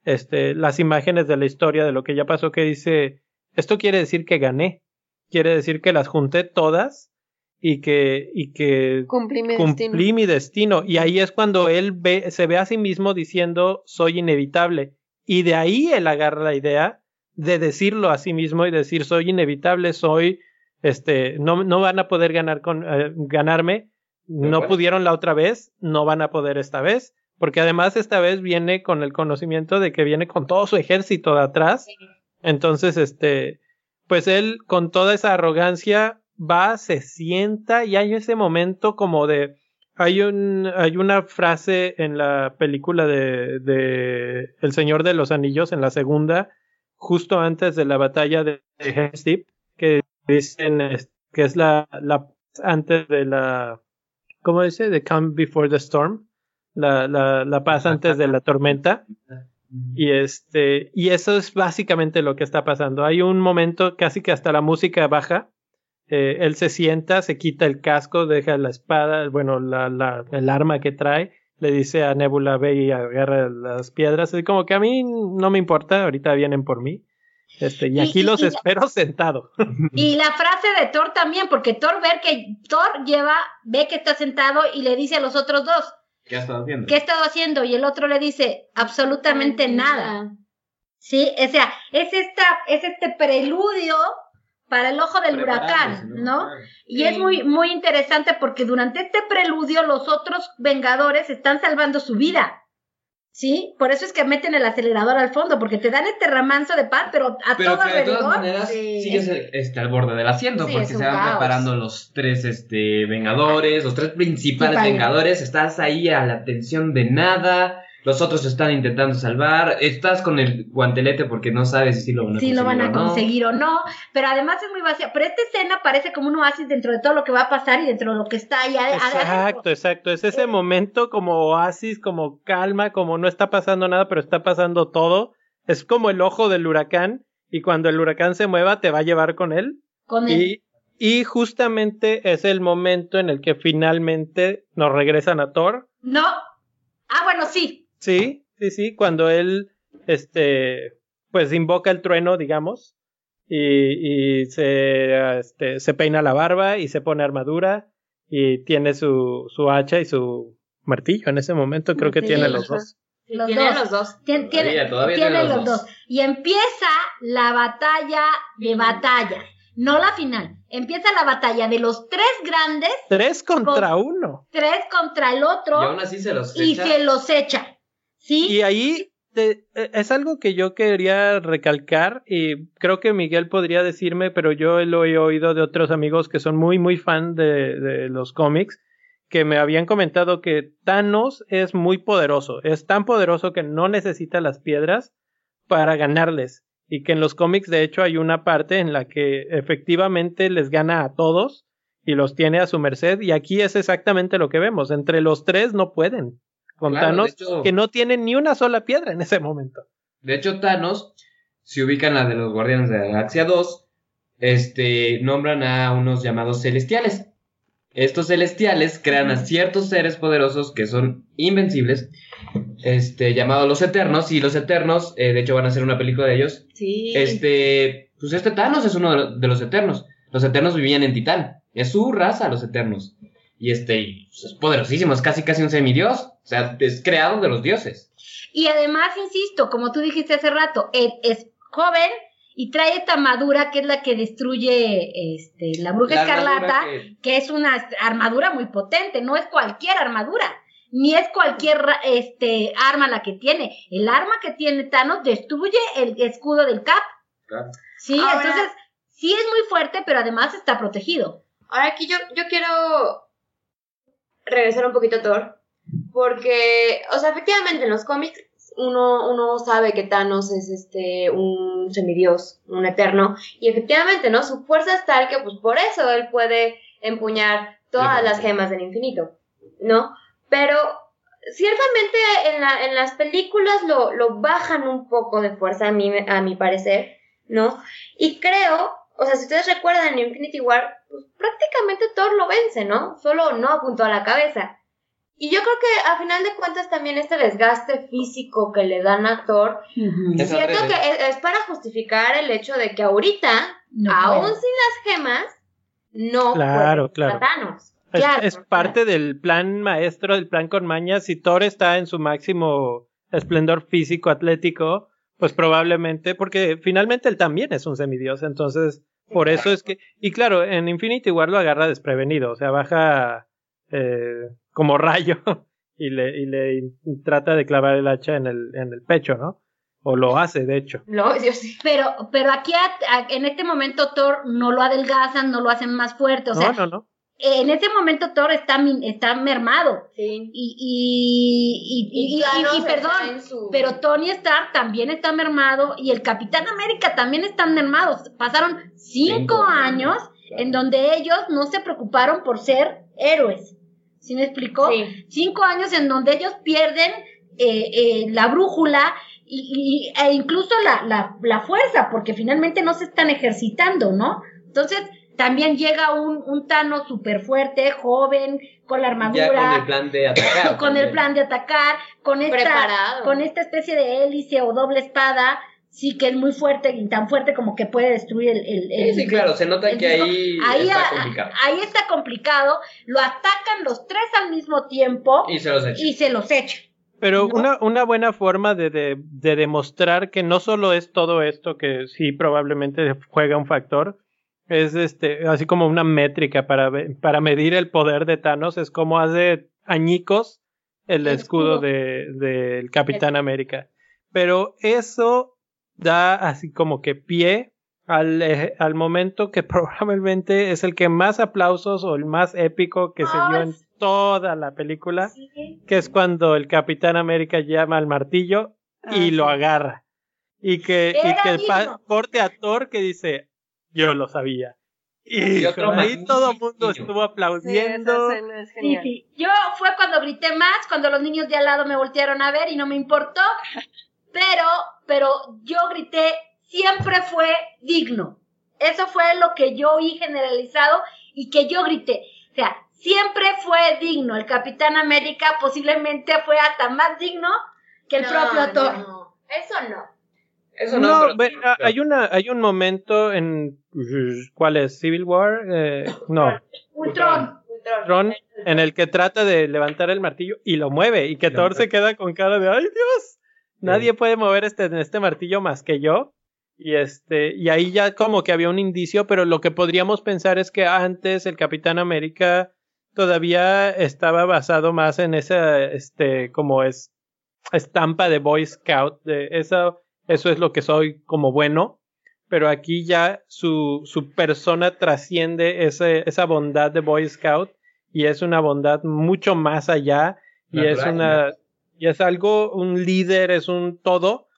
este, las imágenes de la historia de lo que ya pasó, que dice, esto quiere decir que gané, quiere decir que las junté todas y que, y que Cumplí mi cumplí destino. mi destino. Y ahí es cuando él ve, se ve a sí mismo diciendo, soy inevitable. Y de ahí él agarra la idea de decirlo a sí mismo y decir, soy inevitable, soy, este, no, no van a poder ganar con, eh, ganarme, no pudieron la otra vez, no van a poder esta vez. Porque además esta vez viene con el conocimiento de que viene con todo su ejército de atrás. Entonces, este, pues él con toda esa arrogancia va, se sienta y hay ese momento como de, hay un, hay una frase en la película de, de El Señor de los Anillos, en la segunda, justo antes de la batalla de Helm's Deep, que dicen que es la, la antes de la, ¿cómo dice? The calm before the storm, la, la, la paz antes de la tormenta. Y este, y eso es básicamente lo que está pasando. Hay un momento casi que hasta la música baja. eh, él se sienta, se quita el casco, deja la espada, bueno, la, la, el arma que trae, le dice a Nebula, ve y agarra las piedras. Es como que a mí no me importa, ahorita vienen por mí. Este, y aquí y- los y espero sentado. Y la frase de Thor también, porque Thor ver que Thor lleva, ve que está sentado y le dice a los otros dos, ¿Qué has estado haciendo? ¿qué ha estado haciendo? Y el otro le dice, absolutamente nada. Sí, o sea, es esta, es este preludio para el ojo del huracán, ¿no? Y Sí. es muy, muy interesante porque durante este preludio los otros Vengadores están salvando su vida. ¿Sí? Por eso es que meten el acelerador al fondo, porque te dan este ramanzo de paz, pero a Pero todo que de todas maneras sí. sigues este, al borde del asiento Sí, porque se van caos. preparando los tres este, vengadores, los tres principales Sí, vengadores, estás ahí a la tensión de nada, los otros están intentando salvar, estás con el guantelete porque no sabes si lo van a si conseguir lo van a o no. conseguir o no, pero además es muy vacía. Pero esta escena parece como un oasis dentro de todo lo que va a pasar y dentro de lo que está adentro. Exacto, exacto. Es ese momento como oasis, como calma, como no está pasando nada, pero está pasando todo. Es como el ojo del huracán y cuando el huracán se mueva te va a llevar con él. Con Y, y justamente es el momento en el que finalmente nos regresan a Thor. No. Ah, bueno, sí. Sí, sí, sí, cuando él, este, pues invoca el trueno, digamos, y, y se, este, se peina la barba y se pone armadura y tiene su, su hacha y su martillo en ese momento, creo que Sí, tiene los dos. Los Tienen dos. los dos. Tien- tiene, Todavía, todavía tiene tiene los los dos. dos. Y empieza la batalla de batallas. No la final. Empieza la batalla de los tres grandes, Tres contra uno. tres contra el otro, Y aún así se los y echa. se los echa. Y ahí e- es algo que yo quería recalcar y creo que Miguel podría decirme, pero yo lo he oído de otros amigos que son muy, muy fan de, de los cómics, que me habían comentado que Thanos es muy poderoso, es tan poderoso que no necesita las piedras para ganarles y que en los cómics de hecho hay una parte en la que efectivamente les gana a todos y los tiene a su merced y aquí es exactamente lo que vemos, entre los tres no pueden con Claro, Thanos hecho- que no tienen ni una sola piedra en ese momento. De hecho, Thanos, si ubican la de los Guardianes de la Galaxia 2, este, nombran a unos llamados celestiales. Estos celestiales crean a ciertos seres poderosos que son invencibles, este, llamados los Eternos, y los Eternos, eh, de hecho van a hacer una película de ellos. Sí. Este, pues este Thanos es uno de lo- de los Eternos. Los Eternos vivían en Titán, es su raza, los Eternos. Y este, y, pues, es poderosísimo, es casi casi un semidios, sea, es creado de los dioses. Y además, insisto, como tú dijiste hace rato, él es joven y trae esta armadura que es la que destruye este, la bruja La escarlata, que- que... es una armadura muy potente, no es cualquier armadura, ni es cualquier este, arma la que tiene. El arma que tiene Thanos destruye el escudo del Cap. Claro. Sí, Ahora- entonces sí es muy fuerte, pero además está protegido. Ahora aquí yo, yo quiero regresar un poquito a Thor. Porque, o sea, efectivamente en los cómics uno, uno sabe que Thanos es este un semidios, un eterno. Y efectivamente, ¿no? Su fuerza es tal que pues por eso él puede empuñar todas las gemas del infinito, ¿no? Pero ciertamente en, la, en las películas lo, lo bajan un poco de fuerza a mi, a mi parecer, ¿no? Y creo, o sea, si ustedes recuerdan en Infinity War, pues prácticamente Thor lo vence, ¿no? Solo no apuntó a la cabeza. Y yo creo que a final de cuentas también este desgaste físico que le dan a Thor, siento que es, es para justificar el hecho de que ahorita, No aún puede. sin las gemas, no Claro, puede claro. Thanos. Es, Claro, es parte del plan maestro, del plan con maña. Si Thor está en su máximo esplendor físico, atlético, pues probablemente, porque finalmente él también es un semidios, entonces por eso es que, y claro, en Infinity War lo agarra desprevenido, o sea, baja eh, como rayo y le, y le trata de clavar el hacha en el, en el pecho, ¿no? O lo hace, de hecho. No, yo sí. Pero, pero aquí a- a- en este momento Thor no lo adelgazan, no lo hacen más fuerte. O sea, no, no, no. en ese momento Thor está, mermado. Sí. Y, y, y, y- y- Thanos y- y está perdón, su- pero Tony Stark también está mermado y el Capitán América también están mermados. Pasaron cinco, Cinco años años, claro. en donde ellos no se preocuparon por ser héroes. ¿Sí me explicó? Sí. Cinco años en donde ellos pierden eh, eh, la brújula y, y- e incluso la, la, la fuerza, porque finalmente no se están ejercitando, ¿no? Entonces, también llega un, un Thanos súper fuerte, joven, con la armadura Ya con el plan de atacar. con el plan de atacar, con esta, Preparado. con esta especie de hélice o doble espada, sí que es muy fuerte y tan fuerte como que puede destruir el... el- el- Sí, sí, claro, se nota que disco. ahí, ahí, está a- complicado. ahí está complicado, lo atacan los tres al mismo tiempo Y se los echa. y se los echan. Pero ¿no? una, una buena forma de, de, de demostrar que no solo es todo esto que sí probablemente juega un factor, es este, así como una métrica para, para medir el poder de Thanos, es como hace añicos el, El escudo, escudo. de- del Capitán América. Pero eso da así como que pie al, eh, al momento que probablemente es el que más aplausos o el más épico que se dio en sí. toda la película Sí. que es cuando el Capitán América llama al martillo y lo agarra. Y que, y que digno. corte a Thor que dice, yo lo sabía. Y Y otro ahí todo el mundo estuvo aplaudiendo. es Sí, sí. Yo fue cuando grité más, cuando los niños de al lado me voltearon a ver y no me importó, pero, pero yo grité, siempre fue digno. Eso fue lo que yo oí generalizado y que yo grité. O sea, siempre fue digno. El Capitán América posiblemente fue hasta más digno que el No, propio Thor. no, eso no. Eso no, No, pero- hay una, hay un momento en ¿cuál es? Civil War, Eh, no, Ultron. Ultron. Tron, en el que trata de levantar el martillo y lo mueve y que Thor se queda con cara de ay Dios, nadie puede mover este, este martillo más que yo. Y este, y ahí ya como que había un indicio, pero lo que podríamos pensar es que antes el Capitán América todavía estaba basado más en esa, este, como es estampa de Boy Scout, de eso, eso es lo que soy como bueno, pero aquí ya su, su persona trasciende ese, esa bondad de Boy Scout y es una bondad mucho más allá y es una, y es algo, un líder, es un todo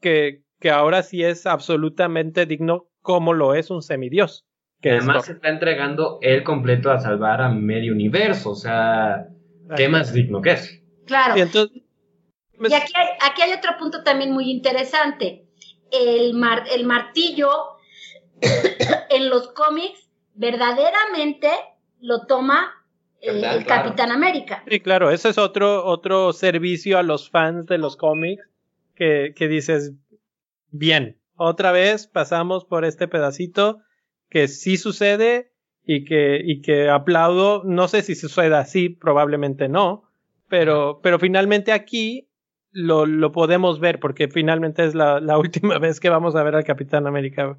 que, que ahora sí es absolutamente digno como lo es un semidios. Que es Además se está entregando él completo a salvar a medio universo. O sea. ¿qué más digno que es? Claro. Y entonces, Y aquí hay, aquí hay otro punto también muy interesante. El, mar- el martillo en los cómics verdaderamente lo toma. El Claro. Capitán América. Sí, claro, ese es otro, otro servicio a los fans de los cómics que, que dices, bien, otra vez pasamos por este pedacito que sí sucede y que, y que aplaudo, no sé si sucede así, probablemente no, pero, pero finalmente aquí lo, lo podemos ver porque finalmente es la, la última vez que vamos a ver al Capitán América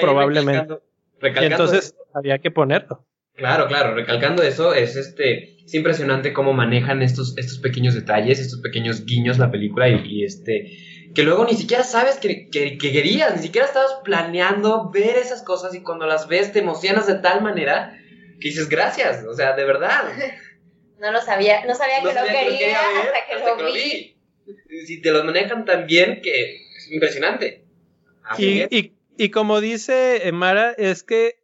Probablemente. recalcando- y entonces había que ponerlo. Claro, claro, recalcando eso, es este, es impresionante cómo manejan estos, estos pequeños detalles, estos pequeños guiños la película y, y, este, que luego ni siquiera sabes que, que- que querías, ni siquiera estabas planeando ver esas cosas y cuando las ves te emocionas de tal manera que dices gracias, o sea, de verdad. No lo sabía, no sabía No que lo quería, ver hasta que hasta lo vi. vi. Si te lo manejan tan bien que es impresionante. Así Y, es. y, y como dice Mara, es que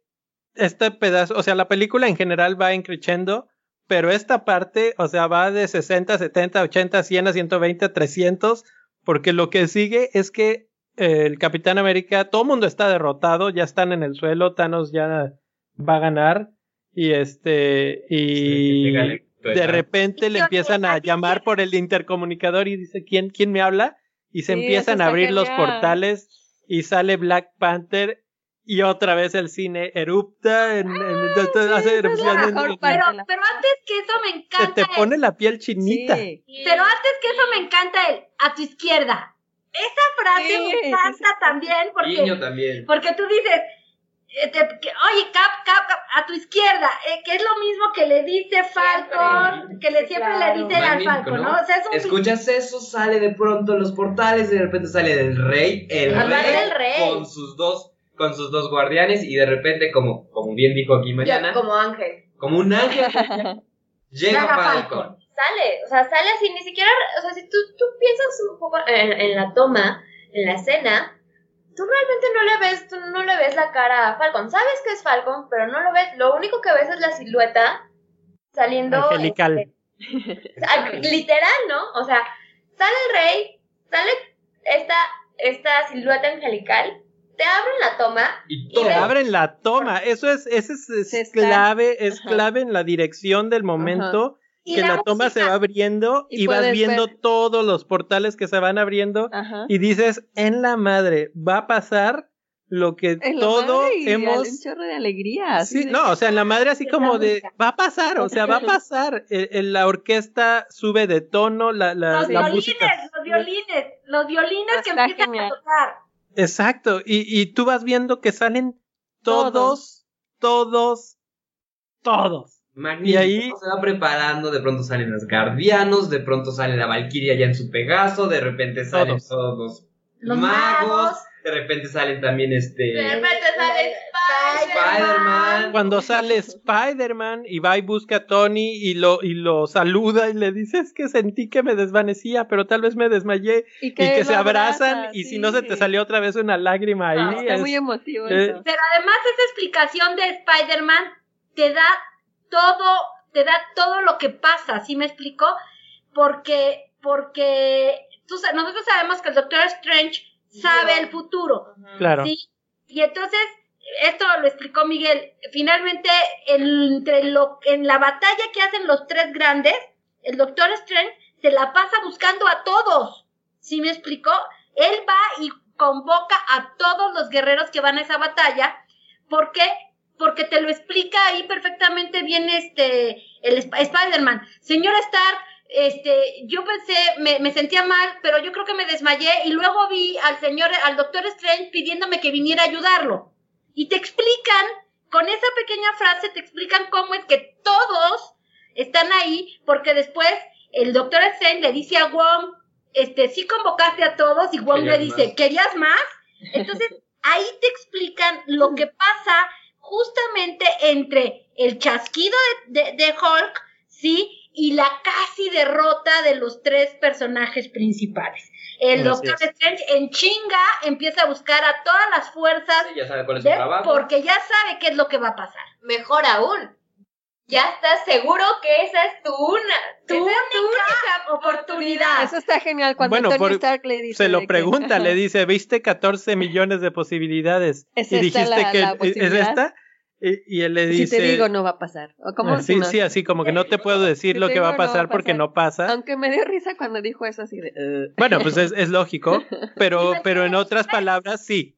este pedazo, o sea, la película en general va increciendo, pero esta parte, o sea, va de 60, 70, 80, 100 a 120, 300, porque lo que sigue es que eh, el Capitán América, todo el mundo está derrotado, ya están en el suelo, Thanos ya va a ganar y este y de repente le empiezan a llamar por el intercomunicador y dice quién quién me habla y se Sí, empiezan a abrir los portales y sale Black Panther y otra vez el cine erupta en, en- entonces hace esa es la erupción en- en-. Pero, pero antes que eso me se encanta. te el- pone la piel chinita Sí. Pero antes que eso me encanta el a tu izquierda. Esa frase Sí, me sí, encanta sí. también porque, también. porque tú dices, eh, te- que, oye, Cap, Cap, Cap, a tu izquierda, eh, que es lo mismo que le dice Falcon, que le Sí, siempre claro. le dice al Falcon, ¿no? ¿no? O sea, es un Escuchas eso, sale de pronto los portales y de repente sale el rey, el rey, del rey. con sus dos con sus dos guardianes y de repente como como bien dijo aquí Yo Mariana, como ángel. como un ángel llega Falcon. Falcon. Sale, o sea, sale así, ni siquiera, o sea, si tú, tú piensas un poco en, en la toma, en la escena, tú realmente no le ves, tú no le ves la cara a Falcon. Sabes que es Falcon, pero no lo ves. Lo único que ves es la silueta saliendo. angelical. este, literal, ¿no? O sea, sale el rey, sale esta, esta silueta angelical, te abren la toma Y Y todo. Te abren la toma, eso es, eso es, es Se está- clave, es Ajá. clave en la dirección del momento, Y que la la, toma se va abriendo Y y, vas viendo ver- todos los portales que se van abriendo Ajá. y dices, en la madre, va a pasar lo que En la todo madre y hemos... un chorro de alegría. Sí, de- no, o sea, en la madre así Es como de, va a pasar, o sea, va a pasar. El- el- la orquesta sube de tono, la, la, los la violines, música. los violines, los violines que empiezan genial. a tocar. Exacto, y, y tú vas viendo que salen todos, todos, todos. Magnífico. Y ahí- se va preparando, de pronto salen los guardianos, de pronto sale la Valkyria ya en su Pegaso, de repente salen Todos. todos los, Los magos, magos. De repente salen también de este repente sale Spider-Man. Cuando sale Spider-Man y va y busca a Tony y lo, y lo saluda y le dice, es que sentí que me desvanecía, pero tal vez me desmayé. Y que se abrazan abraza, y si no se te salió otra vez una lágrima ahí. Ah, Está es- muy emotivo eh, eso. Pero además esa explicación de Spider-Man te da todo, te da todo lo que pasa, ¿sí me explico? Porque, porque tú nosotros sabemos que el Doctor Strange sabe el futuro, claro. ¿sí? Y entonces, esto lo explicó Miguel, finalmente el- entre lo, en la batalla que hacen los tres grandes, el Doctor Strange se la pasa buscando a todos, ¿sí me explicó? Él va y convoca a todos los guerreros que van a esa batalla, ¿por qué? Porque te lo explica ahí perfectamente bien este, el Sp- Spider-Man. Señor Stark, este, yo pensé, me, me sentía mal, pero yo creo que me desmayé y luego vi al señor, al doctor Strange pidiéndome que viniera a ayudarlo. Y te explican, con esa pequeña frase, te explican cómo es que todos están ahí, porque después el doctor Strange le dice a Wong, este, sí convocaste a todos, y Wong le ¿Querías dice, más? ¿querías más? Entonces, ahí te explican lo que pasa justamente entre el chasquido de, de- de Hulk, ¿sí? Y la casi derrota de los tres personajes principales. El Doctor. Strange en chinga empieza a buscar a todas las fuerzas Sí, ya sabe cuál es su de- trabajo. porque ya sabe qué es lo que va a pasar. Mejor aún, ya estás seguro que esa es tu una, Tu esa única oportunidad. Eso está genial cuando Bueno, Tony por- Stark le dice. Se lo pregunta, le dice, viste 14 millones de posibilidades. ¿Es y esta dijiste la- que la ¿es esta. Y, y él le Si dice, te digo, no va a pasar. ¿O cómo así, si no? sí, así como que no te puedo decir Si lo que va a digo, no va a pasar porque pasar. no pasa. Aunque me dio risa cuando dijo eso así de. "Eh". Bueno, pues es, es lógico, pero, pero en otras palabras sí.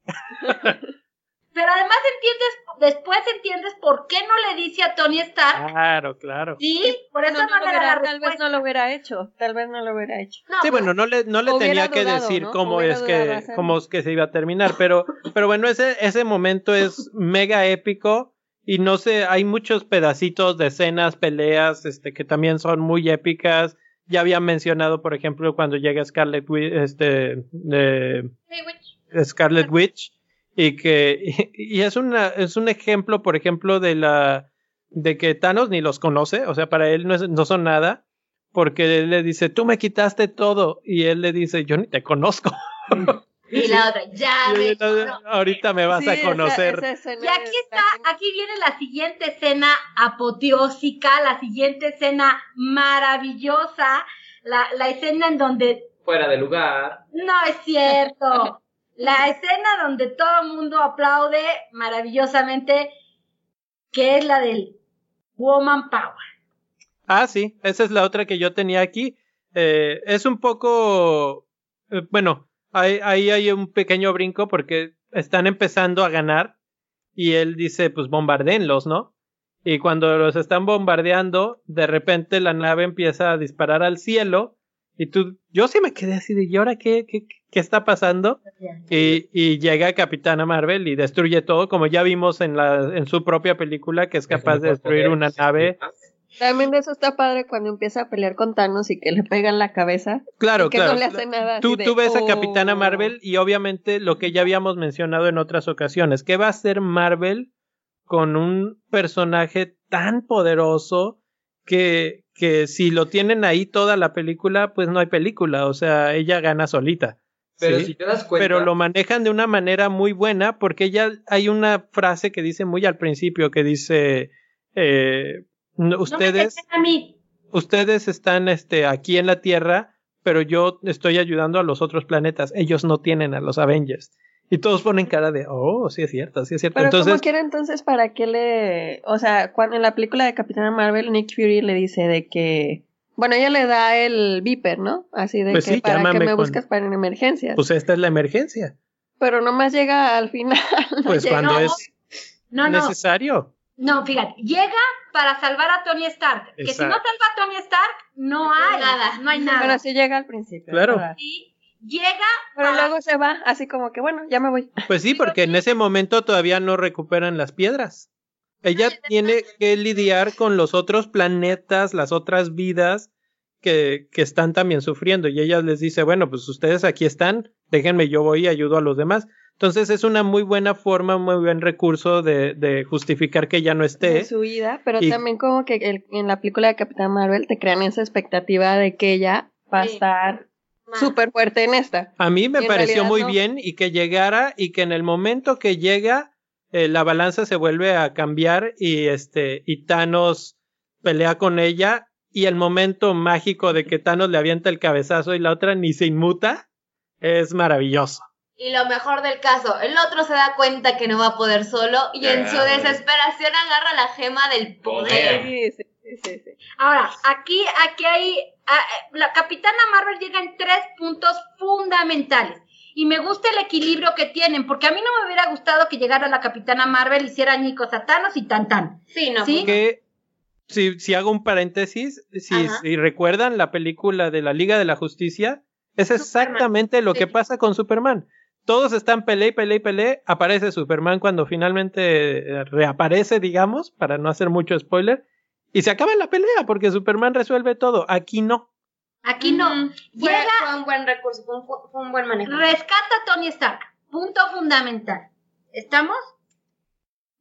Pero además entiendes, después entiendes por qué no le dice a Tony Stark, Claro, claro. sí, por eso No, no, no lo le da la hubiera- tal vez no lo hubiera hecho. Tal vez no lo hubiera hecho. No, Sí, bueno, no le, no le tenía que dudado, decir ¿no? cómo Hubiera es que cómo es que se iba a terminar, pero, pero bueno, ese, ese momento es mega épico y no sé, hay muchos pedacitos de escenas, peleas, este, que también son muy épicas. Ya había mencionado, por ejemplo, cuando llega Scarlet Witch, este, de Sí, Witch. Scarlet Witch y que y, y es una es un ejemplo, por ejemplo, de la de que Thanos ni los conoce, o sea, para él no, es- no son nada, porque él le dice, tú me quitaste todo, y él le dice, yo ni te conozco. Y la otra, ya me ahorita me vas Sí, a conocer. esa Y aquí está aquí viene la siguiente escena apoteósica, la siguiente escena maravillosa, la, la escena en donde Fuera de lugar. no es cierto, la escena donde todo el mundo aplaude maravillosamente. que es la del Woman Power. Ah, sí, esa es la otra que yo tenía aquí. Eh, es un poco, eh, bueno, ahí, ahí hay un pequeño brinco porque están empezando a ganar y él dice, pues bombardeenlos, ¿no? Y cuando los están bombardeando, de repente la nave empieza a disparar al cielo y tú, yo sí me quedé así de, ¿y ahora qué, qué, qué está pasando? Y, y llega Capitana Marvel y destruye todo, como ya vimos en, la, en su propia película, que es capaz de destruir una nave. También de eso está padre cuando empieza a pelear con Thanos y que le pegan la cabeza. Claro, y que claro. no le hace nada. Tú, así de, tú ves a "Oh". Capitana Marvel y obviamente lo que ya habíamos mencionado en otras ocasiones, ¿qué va a hacer Marvel con un personaje tan poderoso que, que si lo tienen ahí toda la película, pues no hay película, o sea, ella gana solita. Pero ¿sí? si te das cuenta. Pero lo manejan de una manera muy buena porque ya hay una frase que dice muy al principio que dice eh, no- No me ustedes a mí. ustedes están este, aquí en la Tierra, pero yo estoy ayudando a los otros planetas. Ellos no tienen a los Avengers. Y todos ponen cara de, oh, sí es cierto, sí es cierto. Pero Entonces, como quiera entonces, ¿para qué le...? O sea, cuando en la película de Capitana Marvel, Nick Fury le dice de que... Bueno, ella le da el Viper, ¿no? Así de Pues que sí, para que me con- buscas para emergencias. pues esta es la emergencia. Pero nomás llega al final. no Pues llega. cuando no, es No, no, necesario. No, fíjate, llega para salvar a Tony Stark. Que si no salva a Tony Stark, no hay nada. No hay nada. Pero sí llega al principio. Claro. llega Pero para- luego se va, así como que, bueno, ya me voy. Pues sí, porque en ese momento todavía no recuperan las piedras. Ella tiene que lidiar con los otros planetas, las otras vidas que, que están también sufriendo. Y ella les dice, bueno, pues ustedes aquí están, déjenme, yo voy y ayudo a los demás. Entonces es una muy buena forma, muy buen recurso de, de justificar que ya no de esté. su vida, pero Y- también como que el- en la película de Capitán Marvel te crean esa expectativa de que ella va a estar súper fuerte en esta. A mí me en pareció muy no. bien y que llegara y que en el momento que llega eh, la balanza se vuelve a cambiar y este y Thanos pelea con ella y el momento mágico de que Thanos le avienta el cabezazo y la otra ni se inmuta es maravilloso. Y lo mejor del caso, el otro se da cuenta que no va a poder solo y en su desesperación agarra la gema del poder. Sí, sí, sí, sí. Ahora, aquí, aquí hay. ah, eh, la Capitana Marvel llega en tres puntos fundamentales. Y me gusta el equilibrio que tienen, porque a mí no me hubiera gustado que llegara la Capitana Marvel, hiciera ñicos a Thanos y tan tan. Sí, no. Sí. Que si, si hago un paréntesis, si, si recuerdan la película de la Liga de la Justicia, es exactamente lo que sí. pasa con Superman. Todos están pelea y pelea y pelea. Aparece Superman cuando finalmente eh, reaparece, digamos, para no hacer mucho spoiler. Y se acaba la pelea porque Superman resuelve todo. Aquí no. Aquí no. Llega- fue un buen recurso, fue un, fue un buen manejo. Rescata a Tony Stark. Punto fundamental. ¿Estamos?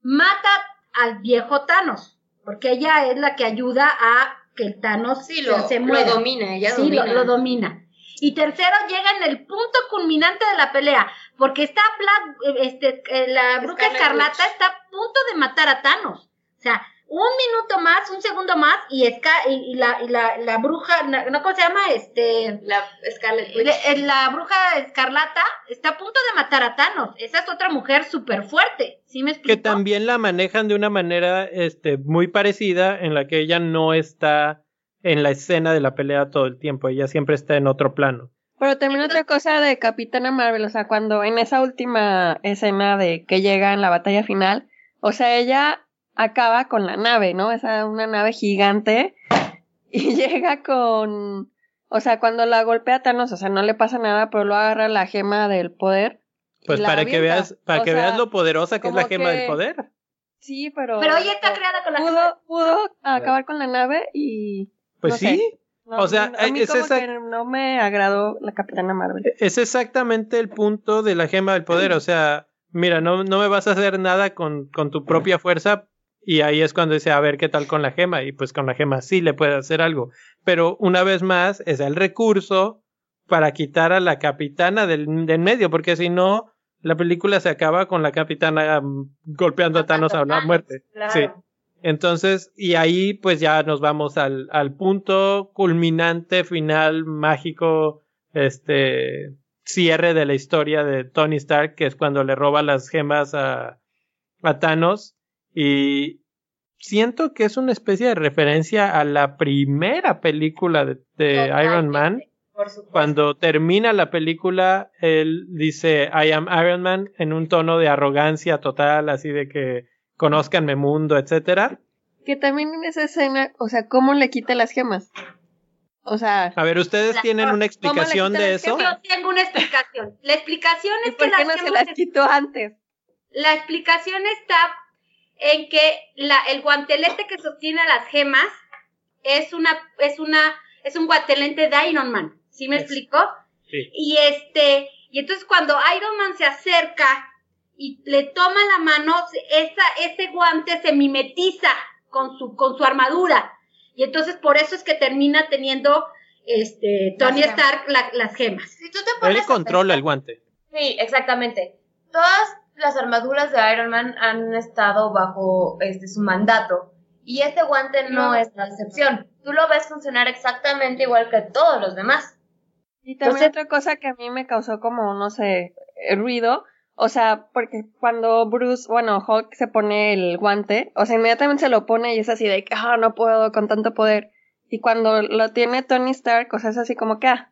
Mata al viejo Thanos. Porque ella es la que ayuda a que el Thanos Sí, se- lo, se lo muera. domina, ella sí, domina. Lo, lo domina. Y tercero, llega en el punto culminante de la pelea, porque está Black, este, eh, la bruja Scarlet escarlata Witch. está a punto de matar a Thanos. O sea, un minuto más, un segundo más, y, Scar- y, y la, y la, la bruja, no, ¿cómo se llama? Este, La Scarlet Witch. eh, la bruja escarlata está a punto de matar a Thanos. Esa es otra mujer súper fuerte. ¿Sí me Que explico? también la manejan de una manera este, muy parecida en la que ella no está en la escena de la pelea todo el tiempo. Ella siempre está en otro plano. Pero también otra cosa de Capitana Marvel, o sea, cuando en esa última escena de que llega en la batalla final, o sea, ella acaba con la nave, ¿no? Esa una nave gigante y llega con, o sea, cuando la golpea Thanos, o sea, no le pasa nada, pero lo agarra la gema del poder. Pues para que veas, para O que sea, veas lo poderosa que es la gema que- del poder. Sí, pero. Pero ella está creada con la Pudo, pudo acabar con la nave y. Pues no sí. sé. No, O sea, a mí es como esa- que no me agradó la Capitana Marvel. Es exactamente el punto de la gema del poder. O sea, mira, no, no me vas a hacer nada con, con tu propia fuerza. Y ahí es cuando dice, a ver qué tal con la gema. Y pues con la gema sí le puede hacer algo. Pero una vez más, es el recurso para quitar a la capitana del, del medio. Porque si no, la película se acaba con la capitana mm, golpeando a Thanos a la muerte. claro. Sí. Entonces, y ahí pues ya nos vamos al, al punto culminante, final, mágico, este cierre de la historia de Tony Stark, que es cuando le roba las gemas a, a Thanos. Y, siento que es una especie de referencia a la primera película de, de Iron Man. Por. Cuando termina la película, él dice I am Iron Man en un tono de arrogancia total, así de que conozcanme mundo, etcétera. Que también en esa escena, o sea, ¿cómo le quita las gemas? O sea, A ver, ¿ustedes La- tienen una explicación de eso? Yo tengo una explicación. La explicación ¿y es que por qué las no se las quitó antes? La explicación está en que la, el guantelete que sostiene a las gemas es una, es una, es un guantelete de Iron Man. ¿Sí me Es- explico? Sí. Y este, y entonces cuando Iron Man se acerca y le toma la mano, esa, ese guante se mimetiza con su, con su armadura. Y entonces por eso es que termina teniendo este Tony Las gemas. Stark la- las gemas. Si tú te pones Él controla pensar- el guante. Sí, exactamente. Todas las armaduras de Iron Man han estado bajo este su mandato. Y este guante no, No. es la excepción. Tú lo ves funcionar exactamente igual que todos los demás. Y también Entonces- otra cosa que a mí me causó como, no sé, ruido, o sea, porque cuando Bruce, bueno, Hulk se pone el guante, o sea, inmediatamente se lo pone y es así de que, ah, no puedo con tanto poder. Y cuando lo tiene Tony Stark, o sea, es así como que, ah,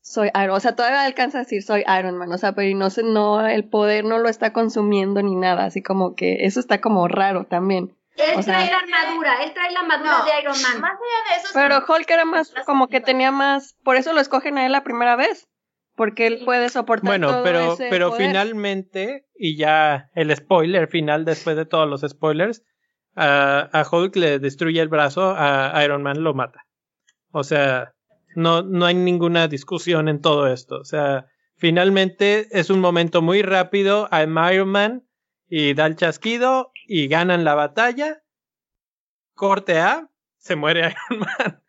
soy Iron, o sea, todavía alcanza a decir soy Iron Man, o sea, pero y no no, el poder no lo está consumiendo ni nada, así como que eso está como raro también. Él O sea- trae la armadura, él trae la armadura No, de Iron Man. Más allá de eso, Pero. Hulk era más, como que tenía más, por eso lo escogen a él la primera vez, porque él puede soportar Bueno, todo pero, ese pero poder. finalmente, y ya el spoiler final después de todos los spoilers, a, a Hulk le destruye el brazo, a Iron Man lo mata. O sea, no, no hay ninguna discusión en todo esto. O sea, finalmente es un momento muy rápido, I'm Iron Man, y da el chasquido, y ganan la batalla. Corte A, se muere Iron Man.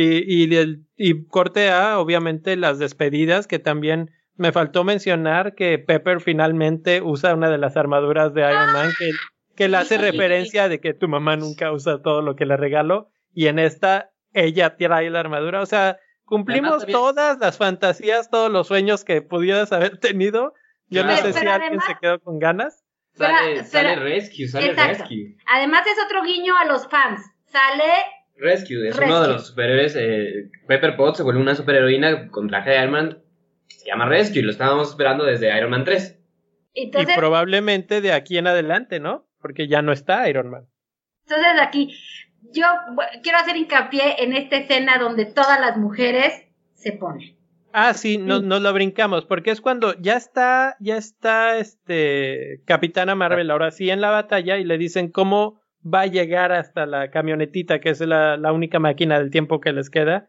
Y, y, del- y corte A, obviamente, las despedidas, que también me faltó mencionar que Pepper finalmente usa una de las armaduras de Iron Man, que, que le hace Sí. referencia de que tu mamá nunca usa todo lo que le regaló, y en esta ella trae la armadura. O sea, cumplimos Además, todas las fantasías, todos los sueños que pudieras haber tenido. Yo no Claro. sé si Pero alguien además- se quedó con ganas. Sale, sale espera. Rescue, sale Exacto. Rescue. Además es otro guiño a los fans. Sale Rescue es Rescue. uno de los superhéroes. Eh, Pepper Potts se vuelve una superheroína con traje de Iron Man. Se llama Rescue y lo estábamos esperando desde Iron Man 3. entonces y probablemente de aquí en adelante, ¿no? Porque ya no está Iron Man. Entonces aquí, yo quiero hacer hincapié en esta escena donde todas las mujeres se ponen. Ah, sí, no, Sí. nos lo brincamos, porque es cuando ya está, ya está este Capitana Marvel ahora sí en la batalla y le dicen cómo va a llegar hasta la camionetita, que es la, única máquina del tiempo que les queda.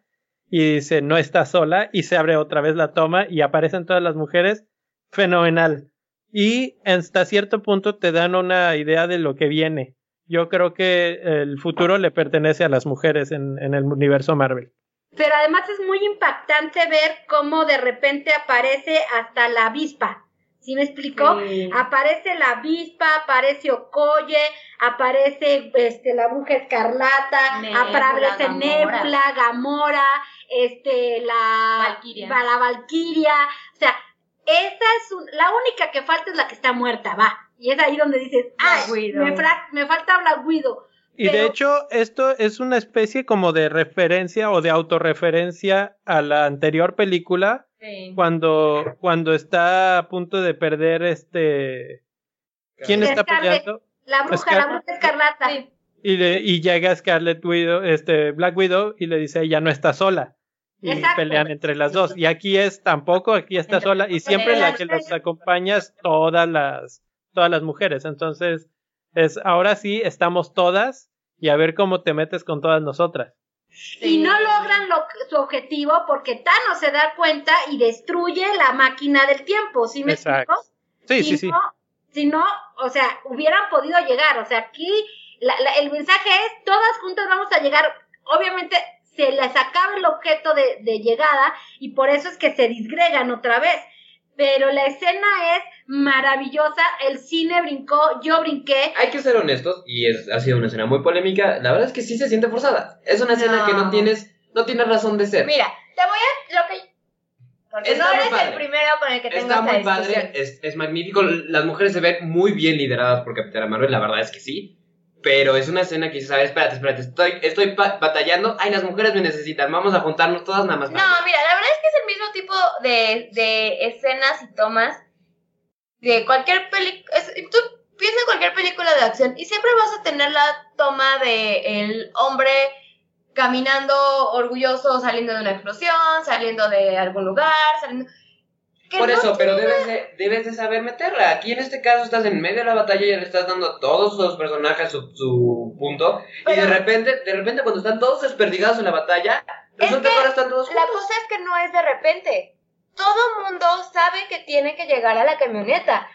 Y dice, no está sola, y se abre otra vez la toma y aparecen todas las mujeres. Fenomenal. Y hasta cierto punto te dan una idea de lo que viene. Yo creo que el futuro le pertenece a las mujeres en el universo Marvel. Pero además es muy impactante ver cómo de repente aparece hasta la avispa. ¿Sí me explicó? Sí. Aparece la avispa, aparece Okoye, aparece este, la bruja escarlata, Nebula, aparece Gamora. Nebula, Gamora, este, la Valquiria. la Valquiria. O sea, esa es un- la única que falta es la que está muerta, va. Y es ahí donde dices, ay, me, fra- me falta Black Widow. Y de hecho, esto es una especie como de referencia o de autorreferencia a la anterior película, Sí. cuando, cuando está a punto de perder este... ¿Quién está peleando? La bruja, Scar- la bruja escarlata. Sí. Y, le- y llega Scarlet Widow, este, Black Widow, y le dice, ella no está sola. Y Exacto. pelean entre las dos. Y aquí es tampoco, aquí está Entre- sola. Y siempre la que los acompaña es todas las, todas las mujeres. Entonces, es, ahora sí estamos todas y a ver cómo te metes con todas nosotras. Y no logran lo- su objetivo porque Thanos se da cuenta y destruye la máquina del tiempo, ¿sí me Exacto. explico? Sí, si sí, sí. No, si no, o sea, hubieran podido llegar. O sea, aquí la- la- el mensaje es, todas juntas vamos a llegar. Obviamente se les acaba el objeto de, de llegada y por eso es que se disgregan otra vez. Pero la escena es maravillosa, el cine brincó, yo brinqué. Hay que ser honestos, y es, ha sido una escena muy polémica. La verdad es que sí se siente forzada. Es una escena No. que no tienes, no tienes razón de ser. Mira, te voy a. Lo que. Porque Está no eres padre. el primero con el que tengo Está esta muy padre, es, es magnífico. Las mujeres se ven muy bien lideradas por Capitana Marvel, la verdad es que sí. Pero es una escena que dices, a ver, espérate, espérate, estoy, estoy ba- batallando. Ay, las mujeres me necesitan, vamos a juntarnos todas nada más. No, mira, la verdad es que es el mismo tipo de, de escenas y tomas de cualquier película. Tú piensas en cualquier película de acción y siempre vas a tener la toma de el hombre caminando orgulloso, saliendo de una explosión, saliendo de algún lugar, saliendo... Por no eso, pero debes de, debes de saber meterla. Aquí en este caso estás en medio de la batalla y le estás dando a todos los personajes su, su punto. y de repente, de repente cuando están todos desperdigados en la batalla, resulta que que ahora están todos La juntos. cosa es que no es de repente. Todo mundo sabe que tiene que llegar a la camioneta.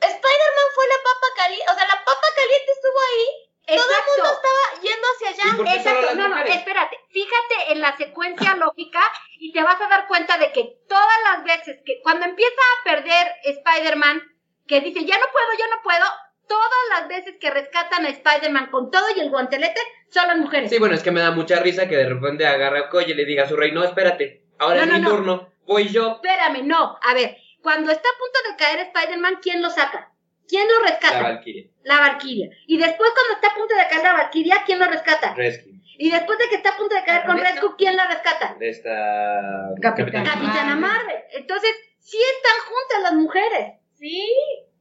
Spider-Man fue la papa caliente, o sea, la papa caliente estuvo ahí. Todo el mundo estaba yendo hacia ¿Y allá. por qué solo Exacto, las no, no, espérate, fíjate en la secuencia lógica y te vas a dar cuenta de que todas las veces que cuando empieza a perder Spider-Man, que dice ya no puedo, ya no puedo, todas las veces que rescatan a Spider-Man con todo y el guantelete son las mujeres. Sí, bueno, es que me da mucha risa que de repente agarre a Okoye y le diga a su rey, no, espérate, ahora No, es no, mi no. turno, voy yo. Espérame, no, a ver, cuando está a punto de caer Spider-Man, ¿quién lo saca? ¿Quién lo La rescata? Valkyria, La Valkyria. Y después cuando está a punto de caer la Valkyria, ¿quién lo rescata? Rescue, Y después de que está a punto de caer con Rescue. ¿quién la rescata? de esta... Capitana. Capitana Marvel. Entonces, sí están juntas las mujeres. Sí.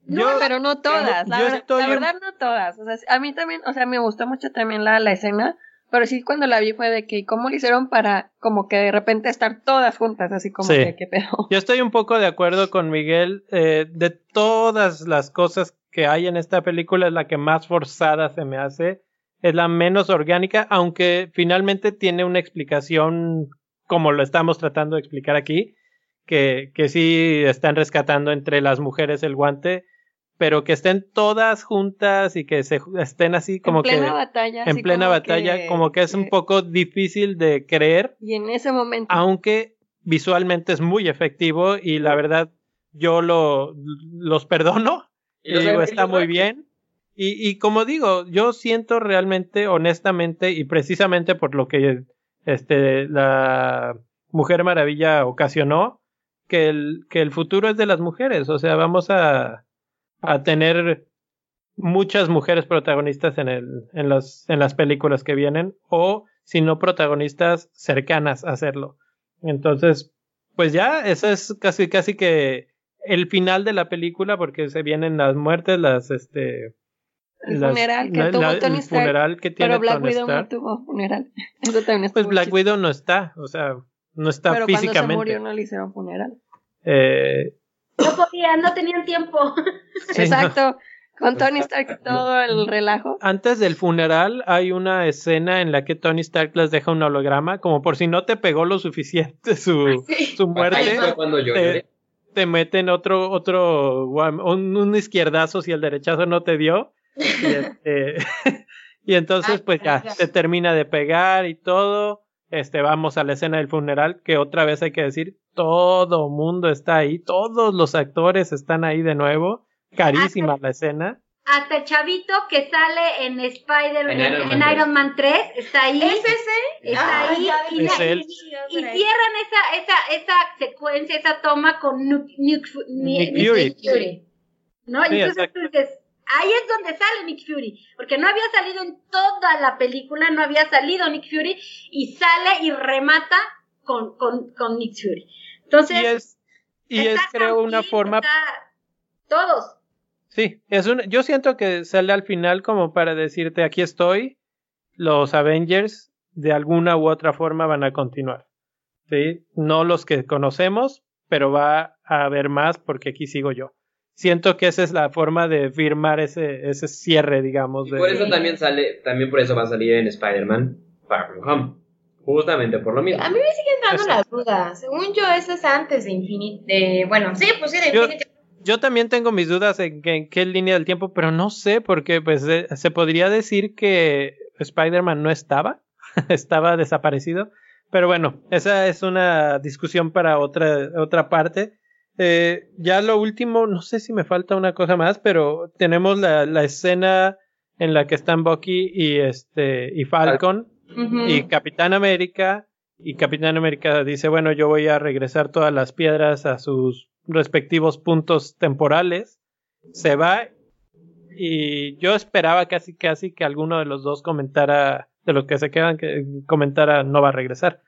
No, Yo- pero no todas. La, la verdad, no todas. O sea, a mí también, o sea, me gustó mucho también la, la escena. Pero sí, cuando la vi fue de que, ¿cómo lo hicieron para, como que de repente estar todas juntas? Así como Sí. que, ¿qué pedo? Yo estoy un poco de acuerdo con Miguel. eh, de todas las cosas que hay en esta película, es la que más forzada se me hace. Es la menos orgánica, aunque finalmente tiene una explicación como lo estamos tratando de explicar aquí, que, que sí están rescatando entre las mujeres el guante, pero que estén todas juntas y que se estén así como en plena que batalla. en plena como batalla, como que es un poco difícil de creer Y en ese momento. aunque visualmente es muy efectivo y la verdad yo lo, los perdono Y los digo, está muy bien. Y, y como digo, yo siento realmente, honestamente, y precisamente por lo que este, la Mujer Maravilla ocasionó, que el, que el futuro es de las mujeres. O sea, vamos a, a tener muchas mujeres protagonistas en, el, en, las, en las películas que vienen, o si no protagonistas cercanas a hacerlo. Entonces, pues ya, eso es casi, casi que el final de la película, porque se vienen las muertes, las, este... El las- funeral que la- tuvo la- Tony el Stark, funeral que tiene pero Black Widow no tuvo funeral. Eso también Pues Black. Widow no está, o sea, no está Pero cuando se físicamente. murió no le hicieron funeral. Eh, No podían, no tenían tiempo. sí, no. Exacto. Con Tony Stark y todo el relajo. Antes del funeral hay una escena en la que Tony Stark les deja un holograma, como por si no te pegó lo suficiente su, su muerte, cuando yo te, lloré. te meten otro, otro, un, un izquierdazo si el derechazo no te dio. Y, este, y entonces Ay, pues ya se termina de pegar y todo. Este, vamos a la escena del funeral, que otra vez hay que decir, todo mundo está ahí, todos los actores están ahí de nuevo. Carísima la escena. Hasta el chavito que sale en Spider En en, Iron en Man Iron Man 3 está ahí. ¿Es ese? Está Ay, ahí y, Es cierran esa, esa, esa secuencia, esa toma con Nick- Fury. ¿no? Sí, Y entonces tú dices, ahí es donde sale Nick Fury, porque no había salido en toda la película, no había salido Nick Fury, y sale y remata con, con, con Nick Fury. Entonces, Y es, y es creo una forma Todos. Sí, es un, yo siento que sale al final como para decirte aquí estoy, los Avengers de alguna u otra forma van a continuar. ¿sí? No los que conocemos, pero va a haber más porque aquí sigo yo. Siento que esa es la forma de firmar ese, ese cierre, digamos. Y de- por eso también sale, también por eso va a salir en Spider-Man Far From Home. Justamente por lo mismo. A mí me siguen dando Exacto. las dudas. Según yo, eso es antes de Infinity. De, bueno, sí, pues sí, de Yo- Infinity. Yo también tengo mis dudas en, que- en qué línea del tiempo, pero no sé porque pues eh, se podría decir que Spider-Man no estaba, estaba desaparecido. Pero bueno, esa es una discusión para otra, otra parte. Eh, ya lo último, no sé si me falta una cosa más, pero tenemos la, la escena en la que están Bucky y este y Falcon y Capitán América y Capitán América dice, bueno, yo voy a regresar todas las piedras a sus respectivos puntos temporales. Se va y yo esperaba casi casi que alguno de los dos comentara, de los que se quedan, que comentara no va a regresar.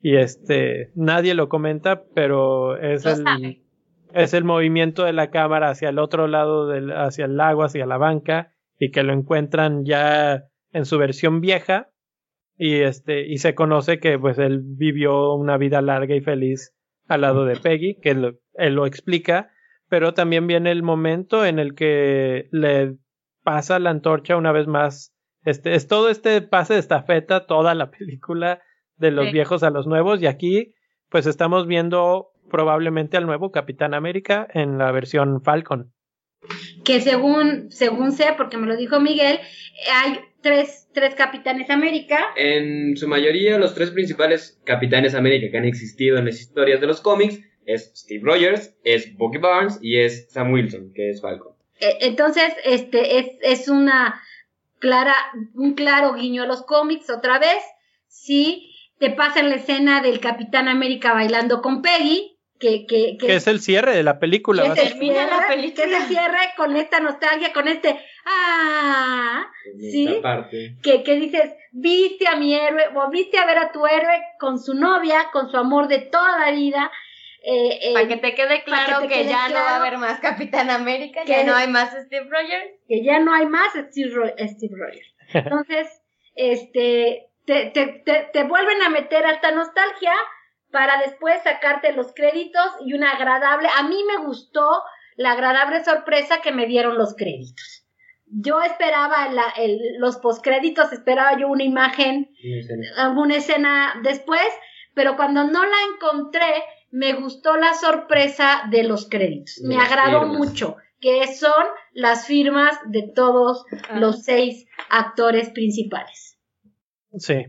Y este, nadie lo comenta, pero es Lo el, sabe. Es el movimiento de la cámara hacia el otro lado del, hacia el lago, hacia la banca, y que lo encuentran ya en su versión vieja, y este, y se conoce que pues él vivió una vida larga y feliz al lado de Peggy, que lo- él lo explica, pero también viene el momento en el que le pasa la antorcha una vez más. Este, es todo este pase de estafeta, toda la película de los Sí. viejos a los nuevos, y aquí pues estamos viendo probablemente al nuevo Capitán América en la versión Falcon. que según, según sé, porque me lo dijo Miguel, hay tres, tres Capitanes América. En su mayoría, los tres principales Capitanes América que han existido en las historias de los cómics es Steve Rogers, es Bucky Barnes y es Sam Wilson, que es Falcon. Eh, Entonces, este es, es una clara, un claro guiño a los cómics otra vez. Sí, te pasan la escena del Capitán América bailando con Peggy, que, que, que, Que es el cierre de la película. que termina la película. Que se cierre con esta nostalgia, con este ah, En Sí. parte. que, que dices, viste a mi héroe, o viste a ver a tu héroe con su novia, con su amor de toda la vida. eh, eh, Para que te quede claro te que, quede ya no va a haber más Capitán América, que- ya no hay más Steve Rogers. que ya no hay más Steve, Ro- Steve Rogers. Entonces, este, te, te, te, te vuelven a meter a esta nostalgia para después sacarte los créditos y una agradable, a mí me gustó la agradable sorpresa que me dieron los créditos. Yo esperaba la- el- los postcréditos, esperaba yo una imagen alguna escena después, pero cuando no la encontré, me gustó la sorpresa de los créditos. De Me las agradó firmas. mucho, que son las firmas de todos los seis actores principales. Sí.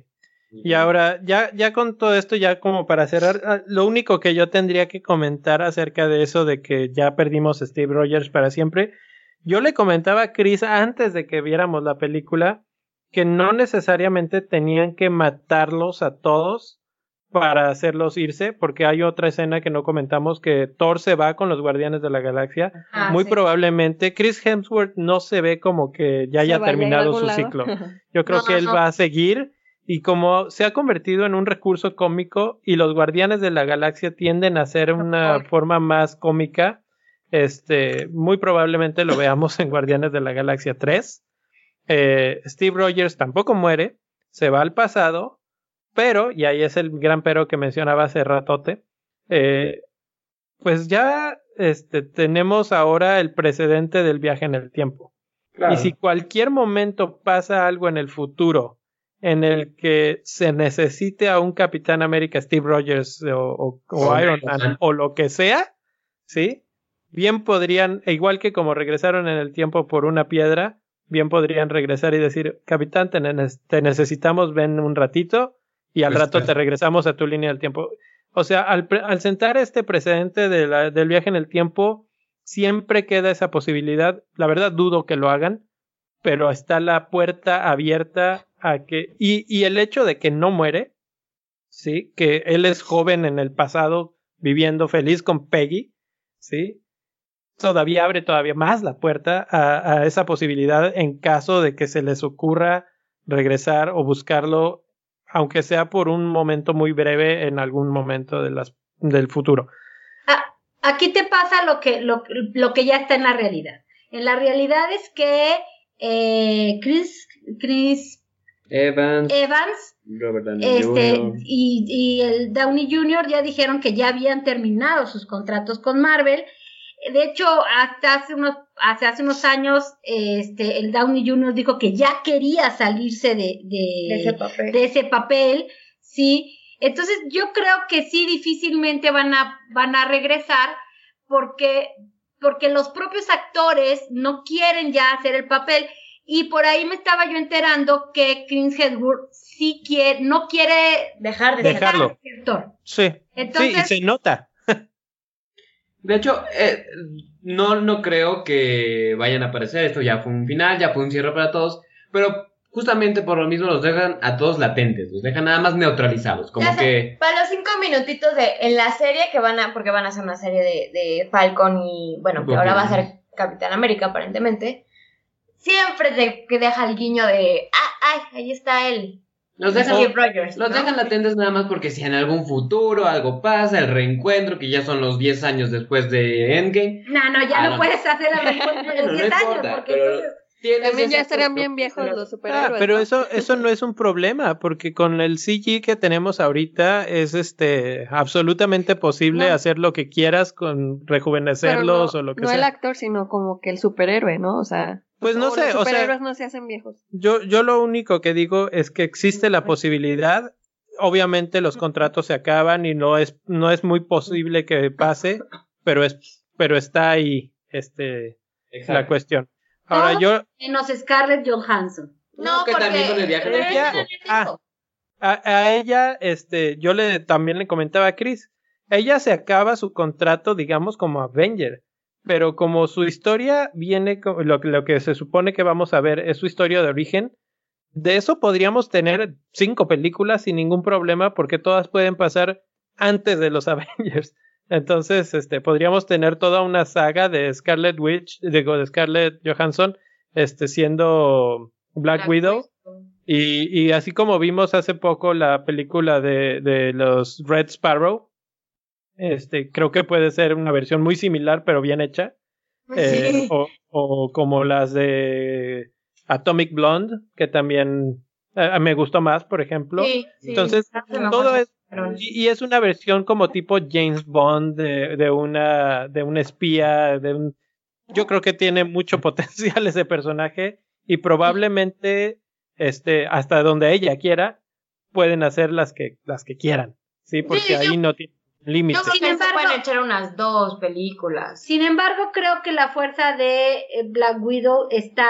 Y ahora, ya, ya con todo esto, ya como para cerrar, ah, lo único que yo tendría que comentar acerca de eso de que ya perdimos a Steve Rogers para siempre, yo le comentaba a Chris antes de que viéramos la película que no necesariamente tenían que matarlos a todos para hacerlos irse, porque hay otra escena que no comentamos que Thor se va con los Guardianes de la Galaxia. Ah, Muy sí. probablemente Chris Hemsworth no se ve como que ya haya terminado su lado. ciclo. Yo creo No, que él no. va a seguir y como se ha convertido en un recurso cómico y los Guardianes de la Galaxia tienden a ser una forma más cómica, este, muy probablemente lo veamos en Guardianes de la Galaxia 3. Eh, Steve Rogers tampoco muere, se va al pasado, pero, y ahí es el gran pero que mencionaba hace ratote, eh, pues ya este, tenemos ahora el precedente del viaje en el tiempo. Claro. Y si cualquier momento pasa algo en el futuro en el que se necesite a un Capitán América, Steve Rogers o, o- o Iron Man o lo que sea, ¿sí? Bien podrían, igual que como regresaron en el tiempo por una piedra, bien podrían regresar y decir, Capitán, te, ne- te necesitamos, ven un ratito y al rato pues. te regresamos a tu línea del tiempo. O sea, al, al sentar este precedente de la- del viaje en el tiempo, siempre queda esa posibilidad. La verdad dudo que lo hagan, pero está la puerta abierta a que y, y el hecho de que no muere, sí, que él es joven en el pasado viviendo feliz con Peggy, sí, todavía abre todavía más la puerta a, esa posibilidad en caso de que se les ocurra regresar o buscarlo, aunque sea por un momento muy breve en algún momento de las, del futuro. Ah, aquí te pasa lo que, lo, lo que ya está en la realidad. En la realidad es que eh, Chris, Chris Evans, Evans Robert Downey este, Jr. y, y el Downey Jr. ya dijeron que ya habían terminado sus contratos con Marvel. De hecho, hasta hace unos, hace, hace unos años, este, el Downey Jr. dijo que ya quería salirse de, de, De ese papel. de ese papel, sí. Entonces, yo creo que sí difícilmente van a, van a regresar porque, porque los propios actores no quieren ya hacer el papel. Y por ahí me estaba yo enterando que Chris Hemsworth sí quiere, no quiere Dejar de Dejarlo. ser actor. Sí, Entonces, sí, y se nota. De hecho, eh, no, no creo que vayan a aparecer. Esto ya fue un final, ya fue un cierre para todos. Pero justamente por lo mismo los dejan a todos latentes, los dejan nada más neutralizados. Como Ya sé, que. Para los cinco minutitos de en la serie que van a, porque van a hacer una serie de, de Falcon y bueno, que ahora va a ser Capitán América aparentemente. siempre te, que deja el guiño de, ah, ay, ahí está él. Los dejan, Rogers, los ¿no? dejan latentes nada más porque si en algún futuro algo pasa, el reencuentro, que ya son los 10 años después de Endgame. No, no, ya Ah, no, no. puedes hacer el reencuentro de Bueno, no 10 años, importa, porque pero entonces... También ya estarían bien viejos los Ah, superhéroes. pero ¿no? eso, eso no es un problema, porque con el CG que tenemos ahorita es este absolutamente posible No. hacer lo que quieras con Pero rejuvenecerlos no, o lo que no el sea. actor, sino como que el superhéroe, ¿no? O sea, Pues no o sé, los o sea- superhéroes no se hacen viejos. Yo, yo lo único que digo es que existe la posibilidad. Obviamente los contratos se acaban y no es, no es muy posible que pase, pero es, pero está ahí, este, la cuestión. Ahora yo, Menos Scarlett Johansson. No, que porque también con el viaje en el regresa tiempo. en el tiempo. a, a ella, este, yo le también le comentaba a Chris, ella se acaba su contrato, digamos, como Avenger, pero como su historia viene, lo, que- lo que se supone que vamos a ver es su historia de origen, de eso podríamos tener cinco películas sin ningún problema, porque todas pueden pasar antes de los Avengers. Entonces, este, podríamos tener toda una saga de Scarlet Witch, digo, de Scarlett Johansson, este, siendo Black, Widow. Y, y así como vimos hace poco la película de, de los Red Sparrow, este, creo que puede ser una versión muy similar, pero bien hecha. Eh, Sí. o, o como las de Atomic Blonde, que también eh, me gustó más, por ejemplo. Sí, sí, Entonces, mejor, todo es, pero- y, y es una versión como tipo James Bond de, de una de un espía, de un yo creo que tiene mucho potencial ese personaje y probablemente este hasta donde ella quiera pueden hacer las que las que quieran, sí, porque Sí, yo- ahí no tiene límites. Yo creo Sin embargo- pueden echar unas dos películas. Sin embargo, creo que la fuerza de eh, Black Widow está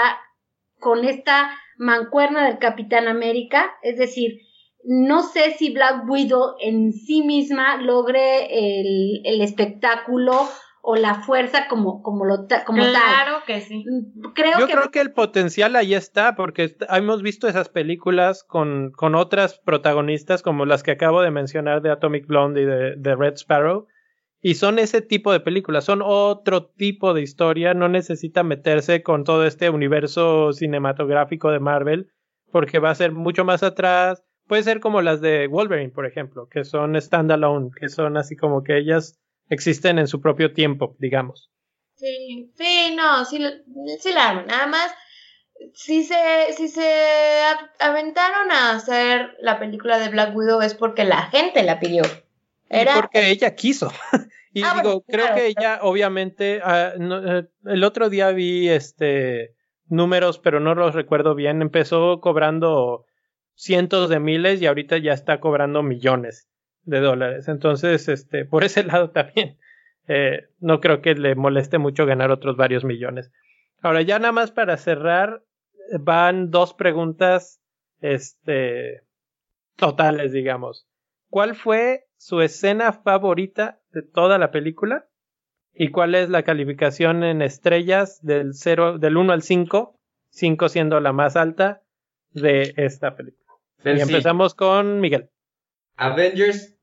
con esta mancuerna del Capitán América, es decir, no sé si Black Widow en sí misma logre el, el espectáculo o la fuerza como, como, lo, como tal. Claro que sí. Creo Yo que creo que el potencial ahí está, porque hemos visto esas películas con, con otras protagonistas como las que acabo de mencionar de Atomic Blonde y de, de Red Sparrow, y son ese tipo de películas, son otro tipo de historia, no necesita meterse con todo este universo cinematográfico de Marvel, porque va a ser mucho más atrás, puede ser como las de Wolverine, por ejemplo, que son standalone, que son así como que ellas existen en su propio tiempo, digamos. Sí, sí, no, sí, sí la arman. Nada más, si se, si se aventaron a hacer la película de Black Widow es porque la gente la pidió. Era, porque ella quiso. y Ah, digo, bueno, creo claro, que ella, obviamente, ah, no, eh, el otro día vi este números, pero no los recuerdo bien. Empezó cobrando cientos de miles y ahorita ya está cobrando millones de dólares. Entonces, este, por ese lado también, eh, no creo que le moleste mucho ganar otros varios millones. Ahora, ya nada más para cerrar, van dos preguntas, este, totales, digamos. ¿Cuál fue su escena favorita de toda la película? ¿Y cuál es la calificación en estrellas del 0, del 1 al 5? 5 siendo la más alta de esta película. Y empezamos con Miguel. Avengers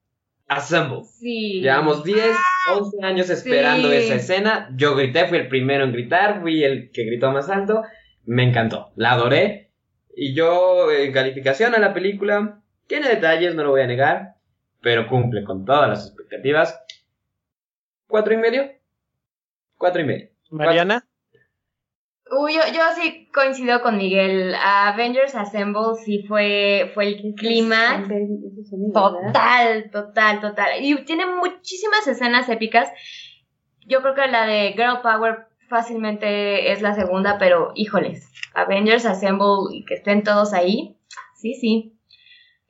Assemble. sí. Llevamos 10, 11 años esperando Sí. esa escena. Yo grité, fui el primero en gritar, fui el que gritó más alto. Me encantó, la adoré. Y yo, en calificación a la película, tiene detalles, no lo voy a negar, pero cumple con todas las expectativas. ¿Cuatro y medio? Cuatro y medio. Mariana. Uy, yo, yo sí coincido con Miguel. Avengers Assemble sí fue, fue el clima Total, total, total. Y tiene muchísimas escenas épicas. Yo creo que la de Girl Power fácilmente es la segunda, pero híjoles, Avengers Assemble y que estén todos ahí, sí, sí.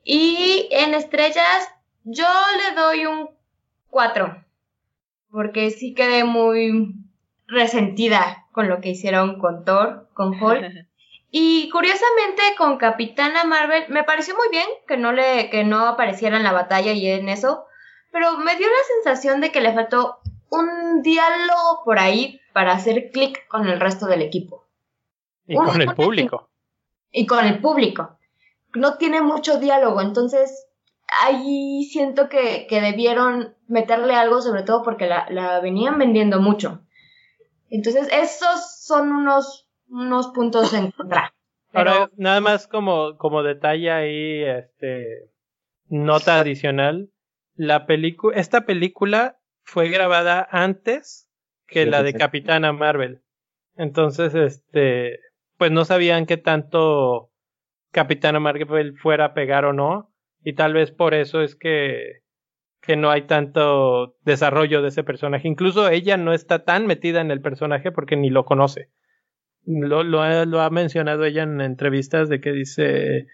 Y en estrellas, yo le doy un 4, porque sí quedé muy resentida con lo que hicieron con Thor, con Hulk. Y curiosamente con Capitana Marvel me pareció muy bien que no le que no apareciera en la batalla y en eso, pero me dio la sensación de que le faltó un diálogo por ahí para hacer clic con el resto del equipo Y con el público. y con el público. No tiene mucho diálogo, entonces ahí siento que, que debieron meterle algo, sobre todo porque la, la venían vendiendo mucho. Entonces, esos son unos unos puntos en contra. Ahora, Pero- nada más como, como detalle ahí, este, nota adicional, la película, esta película fue grabada antes que Sí, la de sí. Capitana Marvel. Entonces, este, pues no sabían qué tanto Capitana Marvel fuera a pegar o no, y tal vez por eso es que, que no hay tanto desarrollo de ese personaje. Incluso ella no está tan metida en el personaje porque ni lo conoce lo, lo, ha, lo ha mencionado ella en entrevistas de que dice,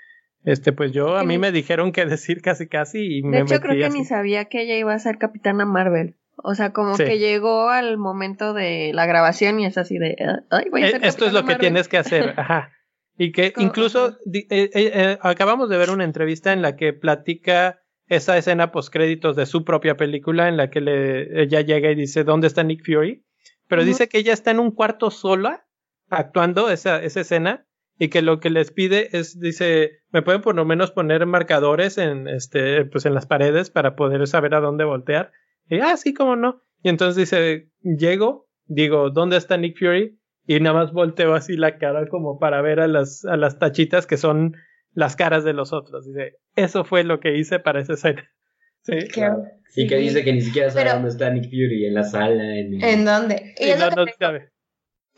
este, pues yo, a mí me dijeron que decir casi casi y De me hecho, metí creo que así. ni sabía que ella iba a ser Capitana Marvel. O sea, como Sí. que llegó al momento de la grabación y es así de, ay, voy a Eh, ser Esto es lo que tienes que hacer, ajá. Y que incluso eh, eh, eh, acabamos de ver una entrevista en la que platica esa escena postcréditos de su propia película en la que le, ella llega y dice, ¿dónde está Nick Fury? Pero dice que ella está en un cuarto sola actuando esa, esa escena y que lo que les pide es, dice, me pueden por lo menos poner marcadores en, este, pues en las paredes para poder saber a dónde voltear. Y, ah, sí, cómo no. Y entonces dice, llego, digo, ¿dónde está Nick Fury? Y nada más volteo así la cara como para ver a las, a las tachitas que son las caras de los otros. Dice, eso fue lo que hice para esa escena. Sí. Claro. Y que Sí. dice que ni siquiera sabe Pero- dónde está Nick Fury, en la sala, en... ¿En dónde? Y Sí, no, no sabe.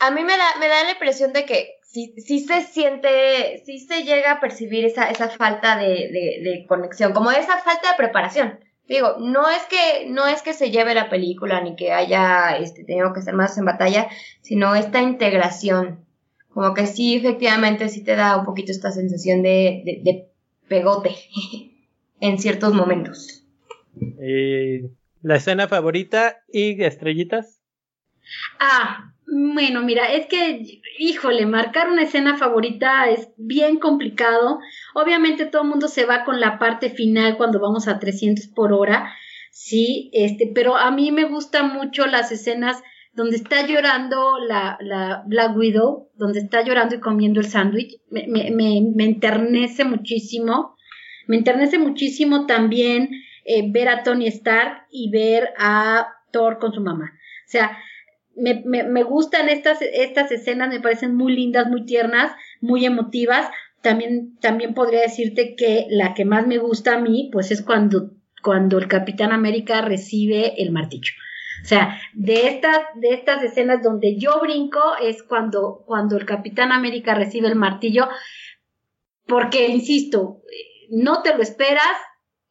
a mí me da, me da la impresión de que sí, sí se siente, sí se llega a percibir esa, esa falta de, de, de conexión, como esa falta de preparación. Digo, no es que, no es que se lleve la película ni que haya este, tenido que ser más en batalla, sino esta integración. Como que sí, efectivamente, sí te da un poquito esta sensación de, de, de pegote en ciertos momentos. Y la escena favorita y estrellitas. Ah, bueno, mira, es que, híjole, marcar una escena favorita es bien complicado. Obviamente todo el mundo se va con la parte final cuando vamos a 300 por hora, sí, este, pero a mí me gustan mucho las escenas donde está llorando la, la Black Widow, donde está llorando y comiendo el sándwich. Me, me, me, enternece muchísimo. Me enternece muchísimo también eh, ver a Tony Stark y ver a Thor con su mamá. O sea, me, me, me gustan estas, estas escenas, me parecen muy lindas, muy tiernas, muy emotivas. También, también podría decirte que la que más me gusta a mí, pues es cuando, cuando el Capitán América recibe el martillo. O sea, de estas, de estas escenas donde yo brinco es cuando, cuando el Capitán América recibe el martillo, porque, insisto, no te lo esperas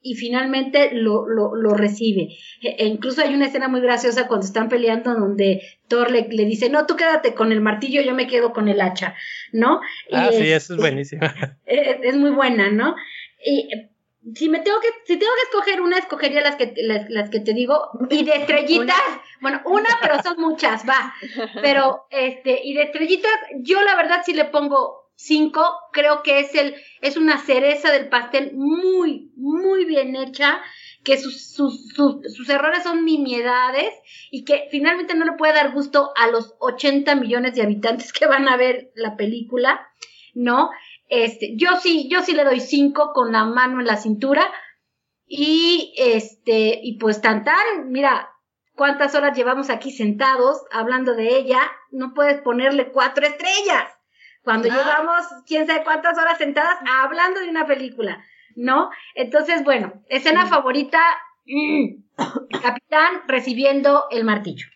y finalmente lo, lo, lo recibe. E, e incluso hay una escena muy graciosa cuando están peleando donde Thor le, le, dice, no, tú quédate con el martillo, yo me quedo con el hacha, ¿no? Ah, y sí, es, eso es buenísimo. Es, es, muy buena, ¿no? Y si me tengo que, si tengo que escoger una, escogería las que, las, las que te digo, y de estrellitas, una. bueno, una, pero son muchas, va, pero, este, y de estrellitas, yo la verdad sí le pongo cinco, creo que es el, es una cereza del pastel muy, muy bien hecha, que sus, sus, sus, sus errores son nimiedades y que finalmente no le puede dar gusto a los 80 millones de habitantes que van a ver la película, ¿no? Este, yo sí, yo sí le doy cinco con la mano en la cintura y este, y pues tan tan, mira, cuántas horas llevamos aquí sentados hablando de ella, no puedes ponerle cuatro estrellas cuando ah. llevamos quién sabe cuántas horas sentadas hablando de una película, ¿no? Entonces, bueno, escena favorita, mmm, Capitán recibiendo el martillo.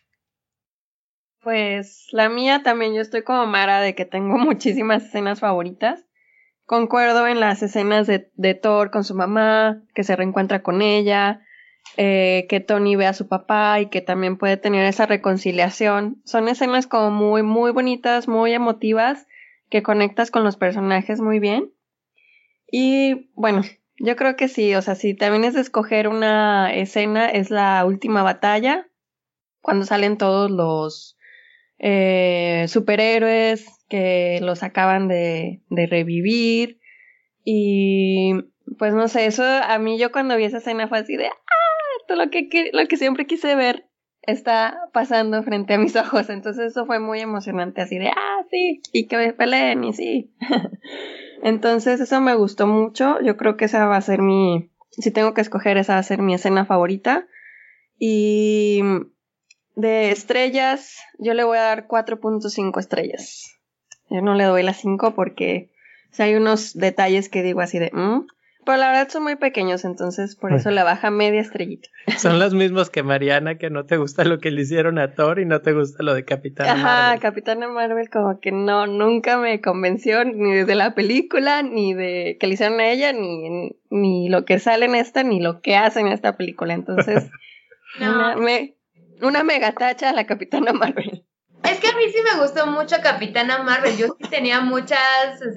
Pues la mía también, yo estoy como Mara de que tengo muchísimas escenas favoritas. Concuerdo en las escenas de, Thor con su mamá, que se reencuentra con ella, eh, que Tony ve a su papá y que también puede tener esa reconciliación. Son escenas como muy, muy bonitas, muy emotivas que conectas con los personajes muy bien. Y bueno, yo creo que sí, o sea, si también es de escoger una escena, es la última batalla, cuando salen todos los eh, superhéroes que los acaban de, de revivir. Y pues no sé, eso a mí yo cuando vi esa escena fue así de, ah, todo lo que, lo que siempre quise ver está pasando frente a mis ojos. Entonces eso fue muy emocionante, así de, ah, sí, y que me peleen, y sí. Entonces eso me gustó mucho. Yo creo que esa va a ser mi, si tengo que escoger, esa va a ser mi escena favorita. Y de estrellas, yo le voy a dar 4.5 estrellas. Yo no le doy las 5 porque o sea, hay unos detalles que digo así de, mm", pero la verdad son muy pequeños, entonces por eso le baja media estrellita. Son los mismos que Mariana, que no te gusta lo que le hicieron a Thor y no te gusta lo de Capitán Ajá, Marvel. Capitana Marvel como que no, nunca me convenció ni desde la película, ni de que le hicieron a ella, ni, ni lo que sale en esta, ni lo que hace en esta película. Entonces, No. una, me, una mega tacha a la Capitana Marvel. Es que a mí sí me gustó mucho Capitana Marvel. Yo sí tenía muchas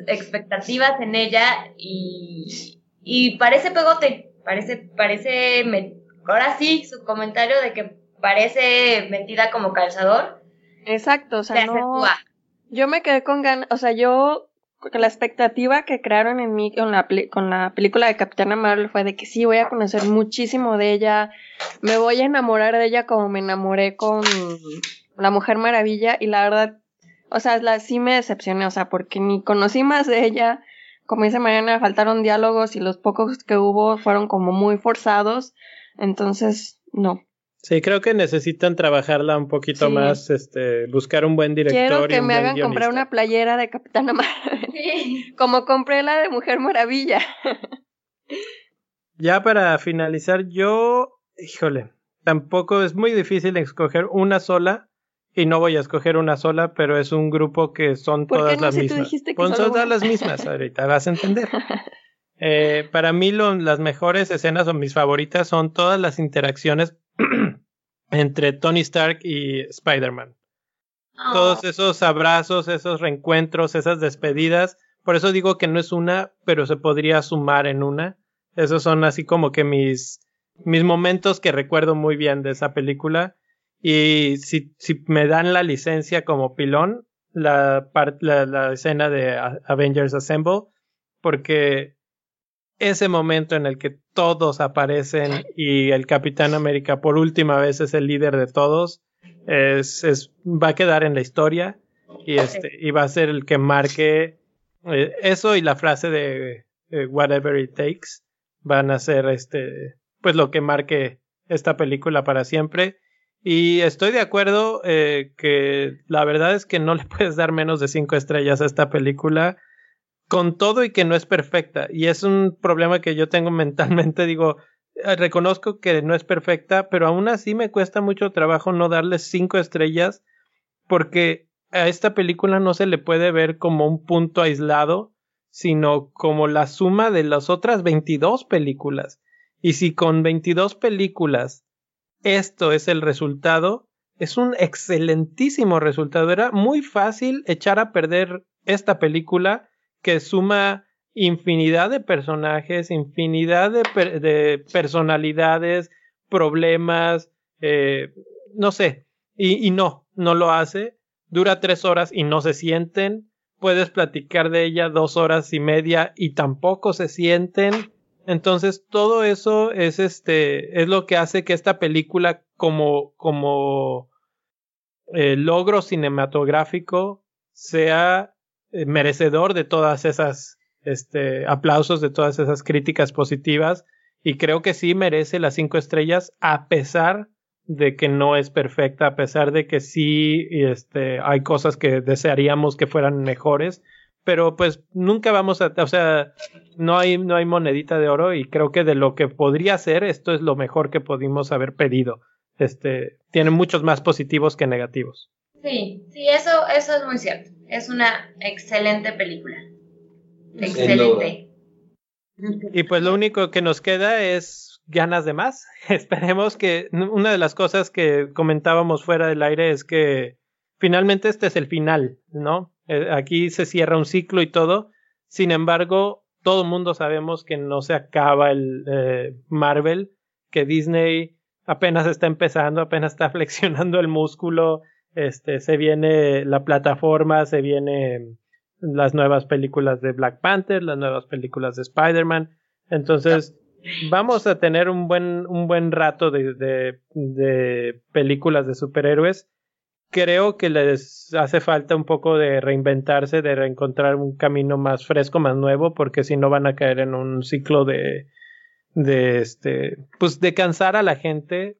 expectativas en ella y, y parece pegote. Parece, parece, me- ahora sí, su comentario de que parece metida como calzador. Exacto, o Se sea, no, yo me quedé con ganas, o sea, yo, la expectativa que crearon en mí con la, con la película de Capitana Marvel fue de que sí, voy a conocer muchísimo de ella, me voy a enamorar de ella como me enamoré con la Mujer Maravilla y la verdad, o sea, la, sí me decepcioné, o sea, porque ni conocí más de ella, como dice Mariana, faltaron diálogos y los pocos que hubo fueron como muy forzados, entonces, no. Sí, creo que necesitan trabajarla un poquito Sí. más, este, buscar un buen director. Quiero y que un me buen hagan comprar una playera de Capitana Marvel. Sí. Como compré la de Mujer Maravilla. Ya para finalizar, yo, híjole, tampoco es muy difícil escoger una sola y no voy a escoger una sola, pero es un grupo que son ¿Por qué todas no? las Si tú mismas. dijiste que solo son todas una. las mismas, ahorita vas a entender. Eh, para mí lo- las mejores escenas o mis favoritas son todas las interacciones entre Tony Stark y Spider-Man. Todos esos abrazos, esos reencuentros, esas despedidas. Por eso digo que no es una, pero se podría sumar en una. Esos son así como que mis, mis momentos que recuerdo muy bien de esa película. Y si, me dan la licencia como pilón, la, la, escena de Avengers Assemble, porque ese momento en el que todos aparecen y el Capitán América por última vez es el líder de todos, es, es, va a quedar en la historia y, este, y va a ser el que marque eh, eso y la frase de eh, whatever it takes van a ser este pues lo que marque esta película para siempre y estoy de acuerdo eh, que la verdad es que no le puedes dar menos de cinco estrellas a esta película con todo y que no es perfecta y es un problema que yo tengo mentalmente digo eh, reconozco que no es perfecta, pero aún así me cuesta mucho trabajo no darle cinco estrellas porque a esta película no se le puede ver como un punto aislado, sino como la suma de las otras 22 películas. Y si con 22 películas esto es el resultado, es un excelentísimo resultado. Era muy fácil echar a perder esta película que suma infinidad de personajes, infinidad de, per- de personalidades, problemas, eh, no sé, y no, no lo hace. Dura tres horas y no se sienten. Puedes platicar de ella dos horas y media y tampoco se sienten. Entonces todo eso es este es lo que hace que esta película como como eh, logro cinematográfico sea eh, merecedor de todas esas este aplausos de todas esas críticas positivas y creo que sí merece las cinco estrellas a pesar de que no es perfecta a pesar de que sí este hay cosas que desearíamos que fueran mejores pero pues nunca vamos a, o sea, no hay, no hay monedita de oro y creo que de lo que podría ser, esto es lo mejor que pudimos haber pedido. Este, tiene muchos más positivos que negativos. Sí, sí, eso, eso es muy cierto. Es una excelente película. Excelente. Y pues lo único que nos queda es ganas de más. Esperemos que una de las cosas que comentábamos fuera del aire es que finalmente este es el final, ¿no? Eh, aquí se cierra un ciclo y todo. Sin embargo, todo el mundo sabemos que no se acaba el eh, Marvel, que Disney apenas está empezando, apenas está flexionando el músculo, este, se viene la plataforma, se viene las nuevas películas de Black Panther, las nuevas películas de Spider-Man. Entonces, vamos a tener un buen, un buen rato de, de películas de superhéroes creo que les hace falta un poco de reinventarse, de reencontrar un camino más fresco, más nuevo, porque si no van a caer en un ciclo de, de este, pues de cansar a la gente.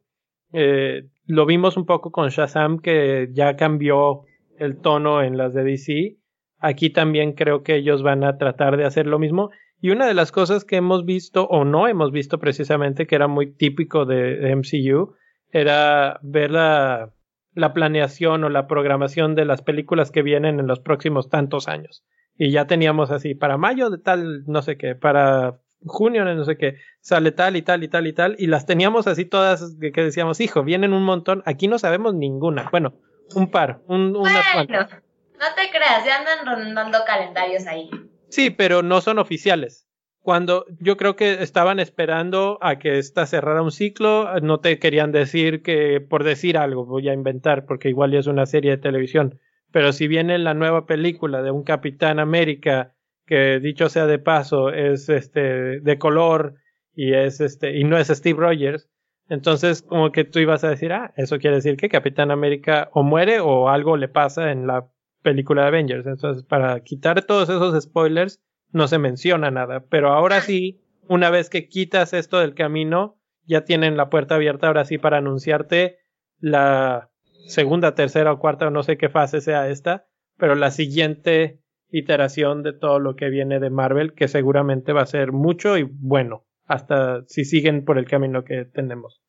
Eh, lo vimos un poco con Shazam, que ya cambió el tono en las de DC. Aquí también creo que ellos van a tratar de hacer lo mismo. Y una de las cosas que hemos visto o no hemos visto precisamente, que era muy típico de, MCU, era ver la, la planeación o la programación de las películas que vienen en los próximos tantos años. Y ya teníamos así, para mayo de tal, no sé qué, para junio, no sé qué, sale tal y tal y tal y tal, y las teníamos así todas que, decíamos, hijo, vienen un montón, aquí no sabemos ninguna, bueno, un par, un, bueno, no te creas, ya andan rondando calendarios ahí. Sí, pero no son oficiales. Cuando yo creo que estaban esperando a que esta cerrara un ciclo, no te querían decir que por decir algo voy a inventar, porque igual ya es una serie de televisión. Pero si viene la nueva película de un Capitán América que dicho sea de paso es este de color y es este y no es Steve Rogers entonces como que tú ibas a decir ah eso quiere decir que Capitán América o muere o algo le pasa en la película de Avengers entonces para quitar todos esos spoilers no se menciona nada pero ahora sí una vez que quitas esto del camino ya tienen la puerta abierta ahora sí para anunciarte la segunda tercera o cuarta o no sé qué fase sea esta pero la siguiente iteración de todo lo que viene de Marvel, que seguramente va a ser mucho y bueno, hasta si siguen por el camino que tenemos.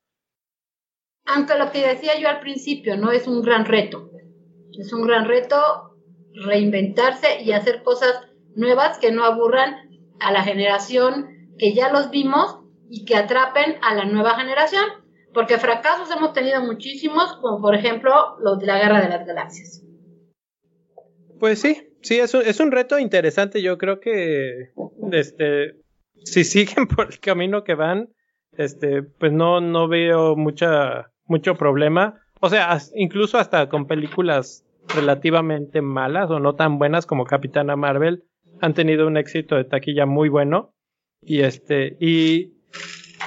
Aunque lo que decía yo al principio, ¿no? Es un gran reto. Es un gran reto reinventarse y hacer cosas nuevas que no aburran a la generación que ya los vimos y que atrapen a la nueva generación. Porque fracasos hemos tenido muchísimos, como por ejemplo los de la Guerra de las Galaxias. Pues sí, sí, es un, es un reto interesante. Yo creo que este, si siguen por el camino que van, este, pues no, no veo mucha, mucho problema. O sea, incluso hasta con películas relativamente malas o no tan buenas como Capitana Marvel, han tenido un éxito de taquilla muy bueno. Y este, y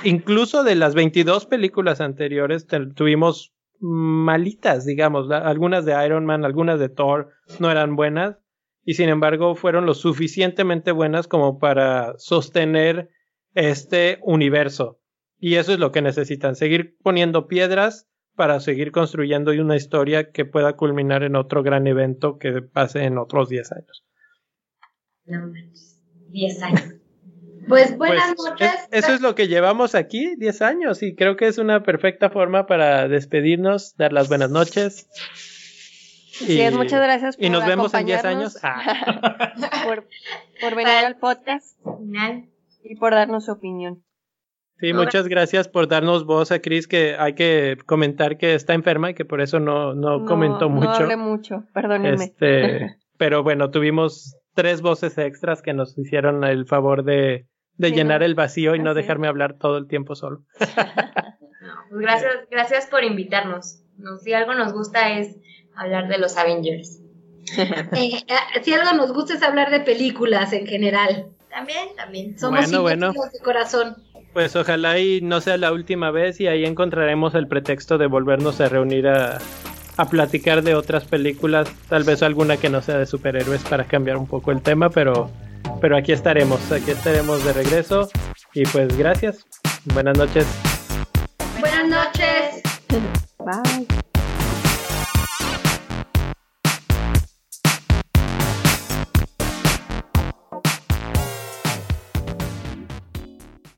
incluso de las 22 películas anteriores tuvimos malitas, digamos, algunas de Iron Man, algunas de Thor no eran buenas, y sin embargo fueron lo suficientemente buenas como para sostener este universo. Y eso es lo que necesitan, seguir poniendo piedras para seguir construyendo una historia que pueda culminar en otro gran evento que pase en otros 10 años. No, 10 años. Pues buenas pues, noches. eso es lo que llevamos aquí, 10 años, y creo que es una perfecta forma para despedirnos, dar las buenas noches Sí, muchas gracias por Y nos vemos en 10 años. Ah. por, venir al podcast y por darnos su opinión. Sí, muchas gracias por darnos voz a Cris, que hay que comentar que está enferma y que por eso no, no, comentó mucho. No hablé mucho, perdónenme. Este, pero bueno, tuvimos tres voces extras que nos hicieron el favor de, de llenar el vacío y no dejarme hablar todo el tiempo solo. Pues gracias, gracias por invitarnos. si algo nos gusta es hablar de los Avengers. Eh, eh, si algo nos gusta es hablar de películas en general. También, también. Somos bueno, de corazón. Pues ojalá y no sea la última vez y ahí encontraremos el pretexto de volvernos a reunir a, a platicar de otras películas, tal vez alguna que no sea de superhéroes para cambiar un poco el tema, pero, pero aquí estaremos, aquí estaremos de regreso y pues gracias. Buenas noches. Buenas noches. Bye.